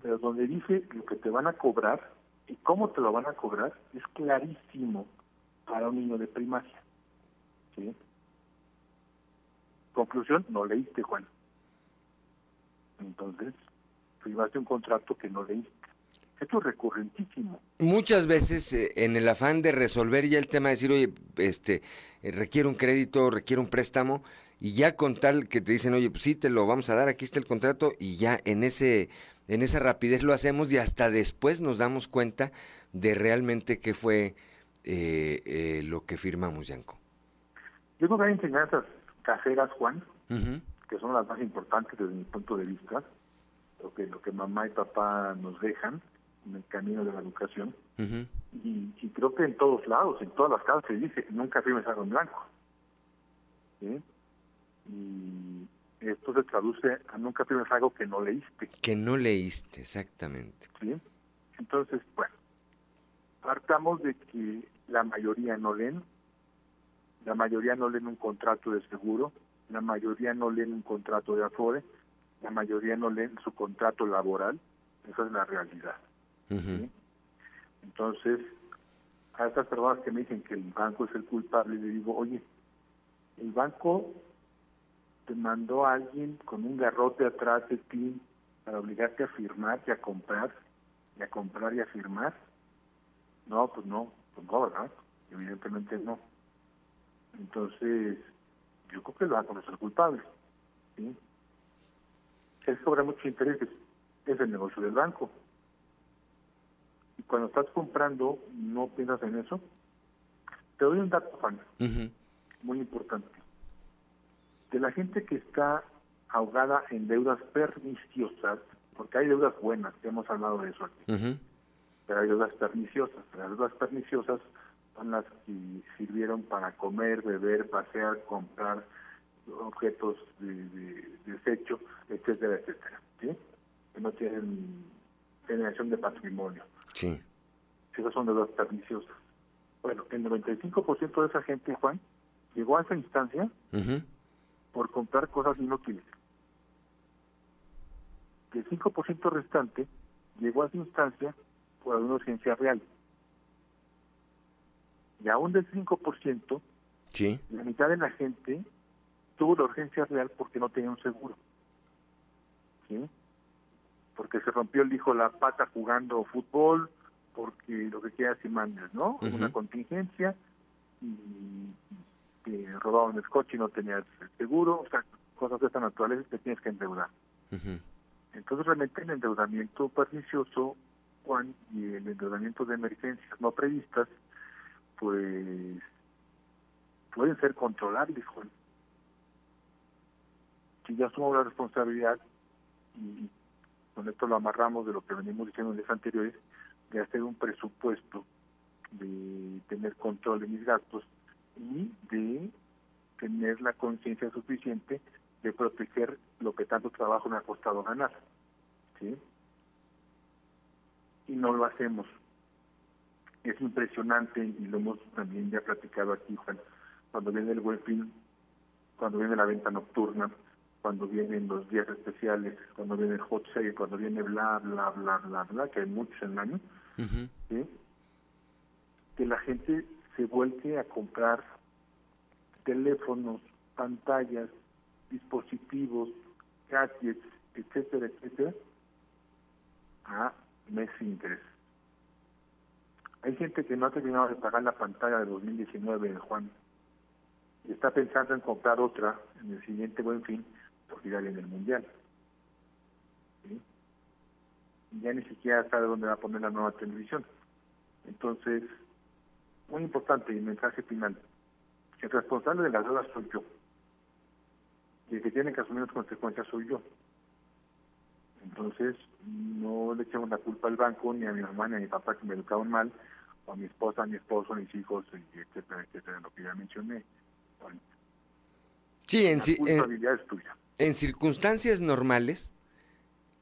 Speaker 7: Pero donde dice lo que te van a cobrar y cómo te lo van a cobrar es clarísimo para un niño de primaria. Conclusión, no leíste, Juan. Entonces, firmaste un contrato que no leíste. Esto es recurrentísimo.
Speaker 1: Muchas veces eh, en el afán de resolver ya el tema de decir, oye, este, eh, requiere un crédito, requiere un préstamo, y ya con tal que te dicen, oye, pues sí, te lo vamos a dar, aquí está el contrato, y ya en ese, en esa rapidez lo hacemos y hasta después nos damos cuenta de realmente qué fue eh, eh, lo que firmamos, Yanko.
Speaker 7: Yo creo que hay enseñanzas caseras, Juan, que son las más importantes desde mi punto de vista, lo que, lo que mamá y papá nos dejan en el camino de la educación. Y, y creo que en todos lados, en todas las casas se dice, nunca firmes algo en blanco. ¿Sí? Y esto se traduce a nunca firmes algo que no leíste.
Speaker 1: Que no leíste, exactamente.
Speaker 7: ¿sí? Entonces, bueno, partamos de que la mayoría no leen, la mayoría no leen un contrato de seguro, la mayoría no leen un contrato de afore, la mayoría no leen su contrato laboral, esa es la realidad. Entonces, a estas personas que me dicen que el banco es el culpable, le digo, oye, el banco te mandó a alguien con un garrote atrás de ti para obligarte a firmar y a comprar, y a comprar y a firmar. No, pues no, pues no, ¿verdad? Evidentemente no. Entonces, yo creo que banco no es el culpable. ¿sí? Él cobra muchos intereses, es el negocio del banco. Y cuando estás comprando, no piensas en eso. Te doy un dato, Juan, muy importante. De la gente que está ahogada en deudas perniciosas, porque hay deudas buenas, que hemos hablado de eso aquí, pero hay deudas perniciosas. Las deudas perniciosas son las que sirvieron para comer, beber, pasear, comprar objetos de, de- desecho, etcétera, etcétera, ¿sí? Que no tienen generación de patrimonio.
Speaker 1: Sí.
Speaker 7: Esas son deudas perniciosas. Bueno, el 95% de esa gente, Juan, llegó a esa instancia por comprar cosas inútiles. El 5% restante llegó a esa instancia por alguna urgencia real. Y aún del 5%,
Speaker 1: Sí.
Speaker 7: la mitad de la gente tuvo la urgencia real porque no tenía un seguro. ¿Sí? Porque se rompió el hijo la pata jugando fútbol, porque lo que quieras y mandes, ¿no?
Speaker 1: Ujú.
Speaker 7: Una contingencia y te robaron el coche y no tenías el seguro, o sea, cosas de estas naturales que tienes que endeudar. Entonces realmente el endeudamiento pernicioso, Juan, y el endeudamiento de emergencias no previstas, pues pueden ser controlables, Juan. Si ya asumo la responsabilidad, y con esto lo amarramos de lo que venimos diciendo en días anteriores, de hacer un presupuesto, de tener control de mis gastos y de tener la conciencia suficiente de proteger lo que tanto trabajo me ha costado ganar. ¿sí? Y no lo hacemos. Es impresionante y lo hemos también ya platicado aquí, Juan, cuando viene el buen fin, cuando viene la venta nocturna, cuando vienen los días especiales, cuando viene el hot sale, cuando viene bla, bla, bla, bla, bla, que hay muchos en el año, que la gente se vuelque a comprar teléfonos, pantallas, dispositivos, gadgets, etcétera, etcétera, a mes sin interés. Hay gente que no ha terminado de pagar la pantalla de 2019, Juan, y está pensando en comprar otra en el siguiente buen fin, porque ya viene el Mundial. Y ya ni siquiera sabe dónde va a poner la nueva televisión. Entonces, muy importante y mensaje final. El responsable de las deudas soy yo. Y el que tiene que asumir las consecuencias soy yo. Entonces, no le echemos la culpa al banco, ni a mi mamá, ni a mi papá que me educaron mal, o a mi esposa, a mi esposo, a mis hijos, etcétera, etcétera, lo que ya mencioné. Bueno,
Speaker 1: Sí, en,
Speaker 7: la
Speaker 1: en-
Speaker 7: es tuya.
Speaker 1: en circunstancias normales,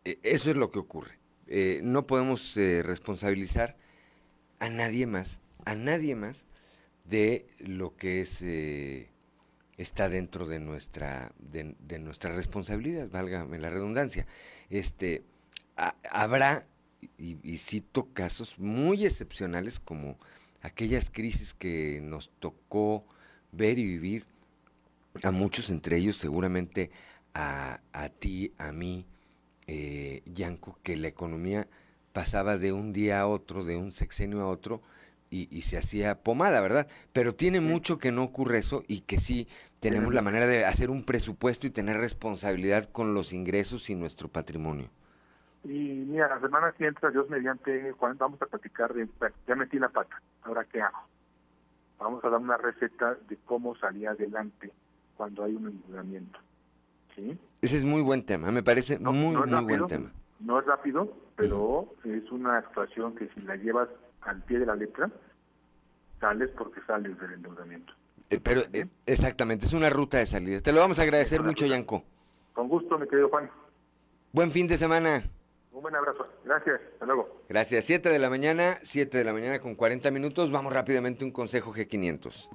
Speaker 1: eh, eso es lo que ocurre. Eh, no podemos eh, responsabilizar a nadie más, a nadie más de lo que es eh, está dentro de nuestra de, de nuestra responsabilidad, válgame la redundancia. Este ha- habrá y, y cito casos muy excepcionales como aquellas crisis que nos tocó ver y vivir a muchos, entre ellos seguramente a, a ti, a mí, eh, Yanko, que la economía pasaba de un día a otro, de un sexenio a otro, y, y se hacía pomada, ¿verdad? Pero tiene mucho que no ocurre eso y que sí tenemos la manera de hacer un presupuesto y tener responsabilidad con los ingresos y nuestro patrimonio.
Speaker 7: Y mira, la semana que entra, Dios mediante, Juan, vamos a platicar de, bueno, ya metí la pata, ahora qué hago. Vamos a dar una receta de cómo salir adelante cuando hay un endeudamiento. ¿Sí?
Speaker 1: Ese es muy buen tema, me parece muy,
Speaker 7: no
Speaker 1: muy buen
Speaker 7: rápido,
Speaker 1: tema.
Speaker 7: No es rápido, pero es una actuación que si la llevas al pie de la letra, sales porque sales del endeudamiento.
Speaker 1: Eh, pero eh, exactamente, es una ruta de salida. Te lo vamos a agradecer mucho, Yanko.
Speaker 7: Con gusto, mi querido Juan.
Speaker 1: Buen fin de semana.
Speaker 7: Un buen abrazo. Gracias. Hasta luego.
Speaker 1: Gracias. 7 de la mañana, 7 de la mañana con 40 minutos. Vamos rápidamente a un consejo G500.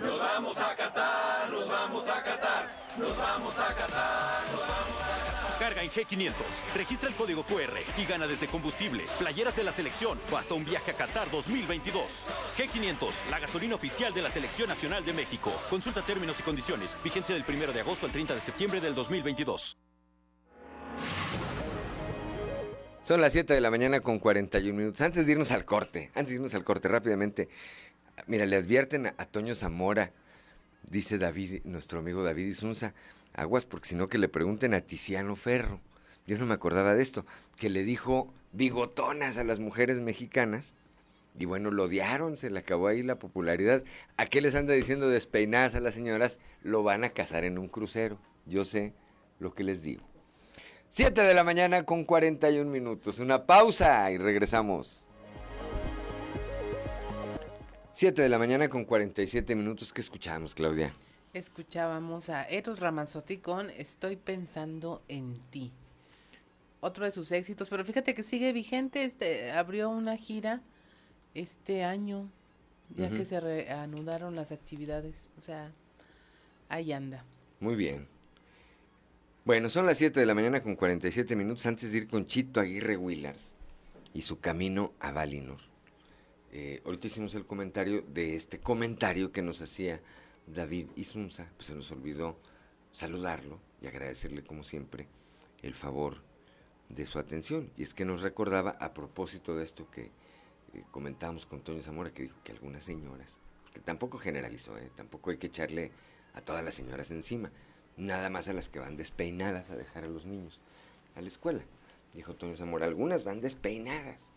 Speaker 3: Nos vamos a Qatar, nos vamos a Qatar, nos vamos a Qatar, en G500, registra el código QR y gana desde combustible, playeras de la selección o hasta un viaje a Qatar 2022. G500, la gasolina oficial de la Selección Nacional de México. Consulta términos y condiciones. Vigencia del 1 de agosto al 30 de septiembre del 2022.
Speaker 1: Son las 7 de la mañana con 41 minutos. Antes de irnos al corte, antes de irnos al corte rápidamente, mira, le advierten a, Toño Zamora Dice David, nuestro amigo David Isunza, aguas, porque si no que le pregunten a Tiziano Ferro. Yo no me acordaba de esto, que le dijo bigotonas a las mujeres mexicanas. Y bueno, lo odiaron, se le acabó ahí la popularidad. ¿A qué les anda diciendo despeinadas a las señoras? Lo van a casar en un crucero. Yo sé lo que les digo. 7 de la mañana con 41 minutos. Una pausa y regresamos. 7 de la mañana con 47 minutos. ¿Qué escuchamos, Claudia?
Speaker 2: Escuchábamos a Eros Ramazzotti con Estoy pensando en ti. Otro de sus éxitos, pero fíjate que sigue vigente. Este abrió una gira este año, ya que se reanudaron las actividades. O sea, ahí anda.
Speaker 1: Muy bien. Bueno, son las 7 de la mañana con 47 minutos antes de ir con Chito Aguirre Willars y su camino a Valinor. Eh, ahorita hicimos el comentario de este comentario que nos hacía David Isunza, pues se nos olvidó saludarlo y agradecerle como siempre el favor de su atención. Y es que nos recordaba a propósito de esto que eh, comentábamos con Toño Zamora, que dijo que algunas señoras, que tampoco generalizó, eh, tampoco hay que echarle a todas las señoras encima, nada más a las que van despeinadas a dejar a los niños a la escuela. Dijo Toño Zamora, algunas van despeinadas.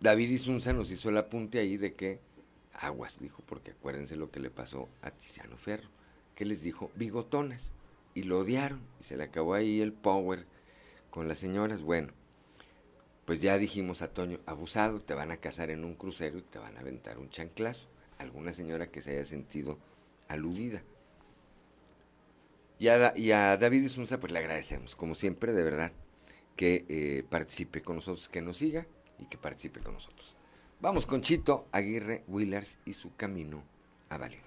Speaker 1: David Isunza nos hizo el apunte ahí de que aguas, dijo, porque acuérdense lo que le pasó a Tiziano Ferro, que les dijo bigotonas y lo odiaron y se le acabó ahí el power con las señoras. Bueno, pues ya dijimos a Toño, abusado, te van a casar en un crucero y te van a aventar un chanclazo. Alguna señora que se haya sentido aludida. Y a, y David Isunza pues le agradecemos, como siempre, de verdad, que eh, participe con nosotros, que nos siga y que participe con nosotros. Vamos con Chito Aguirre Willers y su camino a Valinor.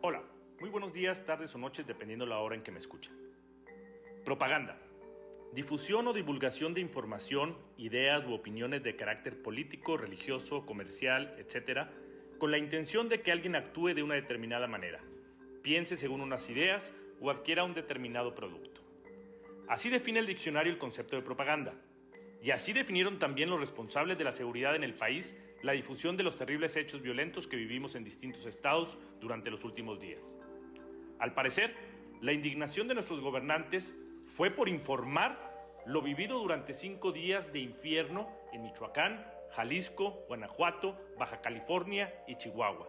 Speaker 24: Hola, muy buenos días, tardes o noches, dependiendo la hora en que me escuchen. Propaganda. Difusión o divulgación de información, ideas u opiniones de carácter político, religioso, comercial, etc., con la intención de que alguien actúe de una determinada manera, piense según unas ideas o adquiera un determinado producto. Así define el diccionario el concepto de propaganda. Y así definieron también los responsables de la seguridad en el país la difusión de los terribles hechos violentos que vivimos en distintos estados durante los últimos días. Al parecer, la indignación de nuestros gobernantes fue por informar lo vivido durante cinco días de infierno en Michoacán, Jalisco, Guanajuato, Baja California y Chihuahua,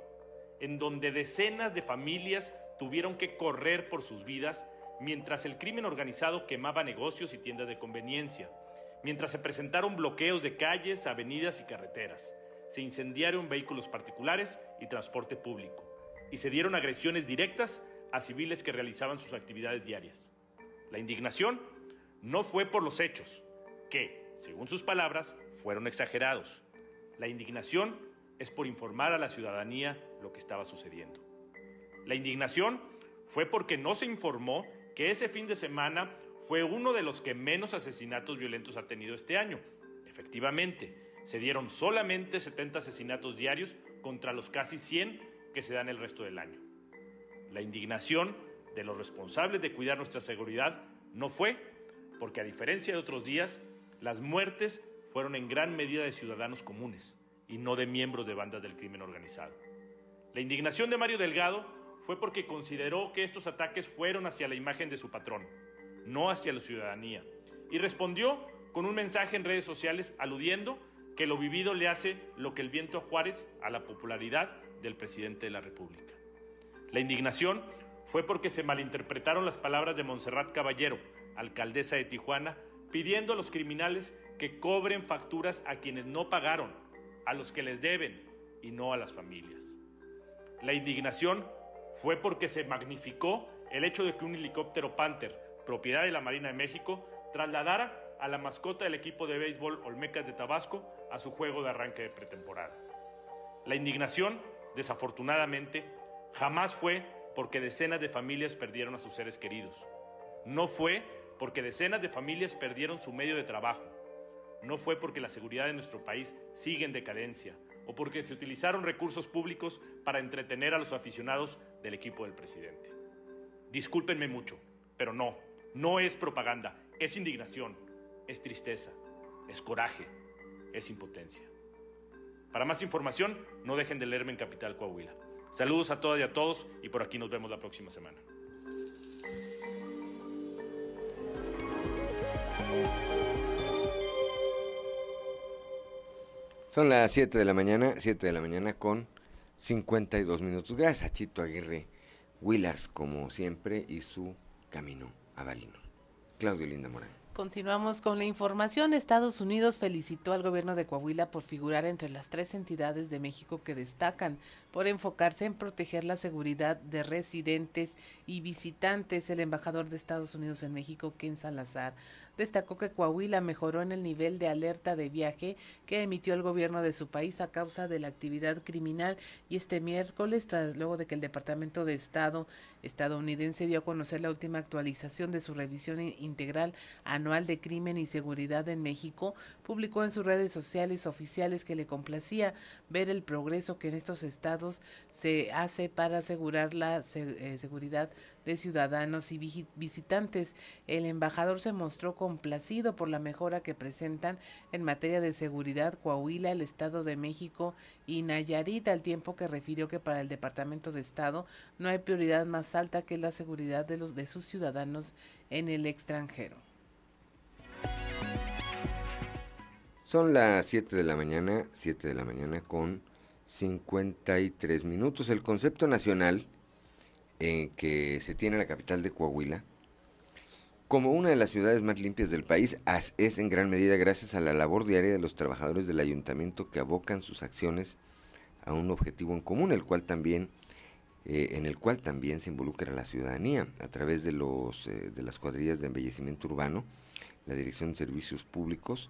Speaker 24: en donde decenas de familias tuvieron que correr por sus vidas mientras el crimen organizado quemaba negocios y tiendas de conveniencia, mientras se presentaron bloqueos de calles, avenidas y carreteras, se incendiaron vehículos particulares y transporte público, y se dieron agresiones directas a civiles que realizaban sus actividades diarias. La indignación no fue por los hechos, que, según sus palabras, fueron exagerados. La indignación es por informar a la ciudadanía lo que estaba sucediendo. La indignación fue porque no se informó que ese fin de semana fue uno de los que menos asesinatos violentos ha tenido este año. Efectivamente, se dieron solamente 70 asesinatos diarios contra los casi 100 que se dan el resto del año. La indignación de los responsables de cuidar nuestra seguridad no fue porque a diferencia de otros días, las muertes fueron en gran medida de ciudadanos comunes y no de miembros de bandas del crimen organizado. La indignación de Mario Delgado fue porque consideró que estos ataques fueron hacia la imagen de su patrón, no hacia la ciudadanía, y respondió con un mensaje en redes sociales aludiendo que lo vivido le hace lo que el viento a Juárez a la popularidad del presidente de la República. La indignación fue porque se malinterpretaron las palabras de Montserrat Caballero, alcaldesa de Tijuana, pidiendo a los criminales que cobren facturas a quienes no pagaron, a los que les deben y no a las familias. La indignación fue porque se magnificó el hecho de que un helicóptero Panther, propiedad de la Marina de México, trasladara a la mascota del equipo de béisbol Olmecas de Tabasco a su juego de arranque de pretemporada. La indignación, desafortunadamente, jamás fue porque decenas de familias perdieron a sus seres queridos. No fue porque decenas de familias perdieron su medio de trabajo. No fue porque la seguridad de nuestro país sigue en decadencia o porque se utilizaron recursos públicos para entretener a los aficionados del equipo del presidente. Discúlpenme mucho, pero no, no es propaganda, es indignación, es tristeza, es coraje, es impotencia. Para más información, no dejen de leerme en Capital Coahuila. Saludos a todas y a todos y por aquí nos vemos la próxima semana.
Speaker 1: Son las 7 de la mañana, 7 de la mañana con 52 minutos. Gracias a Chito Aguirre Willars, como siempre, y su camino a Balino. Claudio Linda Morán.
Speaker 2: Continuamos con la información. Estados Unidos felicitó al gobierno de Coahuila por figurar entre las tres entidades de México que destacan por enfocarse en proteger la seguridad de residentes y visitantes. El embajador de Estados Unidos en México, Ken Salazar, destacó que Coahuila mejoró en el nivel de alerta de viaje que emitió el gobierno de su país a causa de la actividad criminal y este miércoles, tras luego de que el Departamento de Estado estadounidense dio a conocer la última actualización de su revisión integral anual de crimen y seguridad en México, publicó en sus redes sociales oficiales que le complacía ver el progreso que en estos estados se hace para asegurar la eh, seguridad de ciudadanos y visitantes. El embajador se mostró complacido por la mejora que presentan en materia de seguridad Coahuila, el Estado de México y Nayarit, al tiempo que refirió que para el Departamento de Estado no hay prioridad más alta que la seguridad de de sus ciudadanos en el extranjero.
Speaker 1: Son las 7 de la mañana, 7 de la mañana con 53 minutos. El concepto nacional en que se tiene la capital de Coahuila como una de las ciudades más limpias del país, es en gran medida gracias a la labor diaria de los trabajadores del ayuntamiento que abocan sus acciones a un objetivo en común, el cual también, eh, en el cual también se involucra la ciudadanía a través de, los, eh, de las cuadrillas de embellecimiento urbano, la Dirección de Servicios Públicos,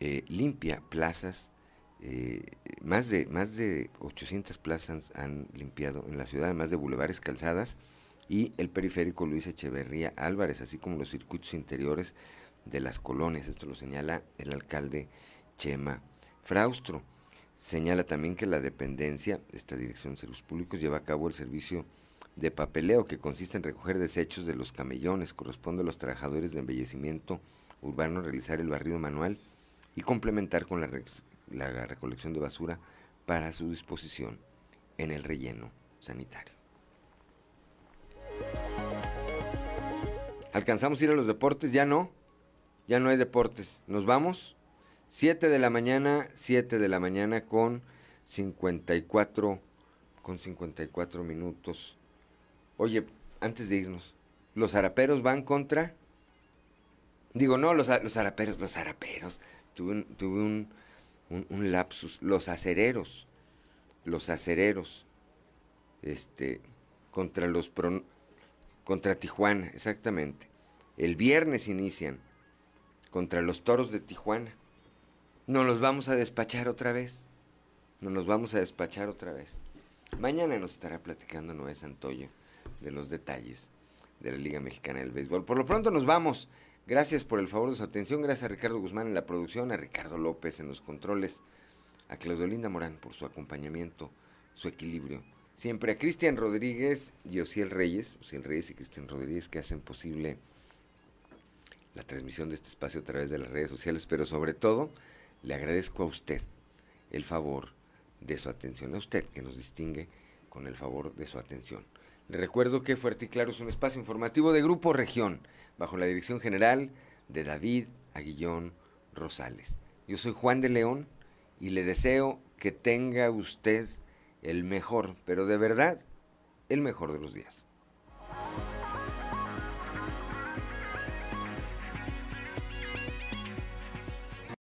Speaker 1: eh, limpia plazas, más, de, más de 800 plazas han limpiado en la ciudad, más de bulevares, calzadas, y el periférico Luis Echeverría Álvarez, así como los circuitos interiores de las colonias. Esto lo señala el alcalde Chema Fraustro. Señala también que la dependencia, esta Dirección de Servicios Públicos, lleva a cabo el servicio de papeleo que consiste en recoger desechos de los camellones. Corresponde a los trabajadores de embellecimiento urbano realizar el barrido manual y complementar con la, la recolección de basura para su disposición en el relleno sanitario. ¿Alcanzamos a ir a los deportes? Ya no. Ya no hay deportes. ¿Nos vamos? 7 de la mañana, 7 de la mañana con 54 con 54 minutos. Oye, antes de irnos, los araperos van contra Digo, no, los, los araperos, los araperos. Tuve, un, tuve un, un, lapsus. Los acereros. Los acereros. Este, contra los contra Tijuana, exactamente. El viernes inician contra los toros de Tijuana. No los vamos a despachar otra vez. No nos vamos a despachar otra vez. Mañana nos estará platicando Noé Santoyo de los detalles de la Liga Mexicana del Béisbol. Por lo pronto nos vamos. Gracias por el favor de su atención. Gracias a Ricardo Guzmán en la producción, a Ricardo López en los controles, a Claudio Linda Morán por su acompañamiento, su equilibrio Siempre a Cristian Rodríguez y Osiel Reyes, Osiel Reyes y Cristian Rodríguez, que hacen posible la transmisión de este espacio a través de las redes sociales, pero sobre todo le agradezco a usted el favor de su atención, a usted que nos distingue con el favor de su atención. Le recuerdo que Fuerte y Claro es un espacio informativo de Grupo Región, bajo la dirección general de David Aguillón Rosales. Yo soy Juan de León y le deseo que tenga usted el mejor, pero de verdad, el mejor de los días.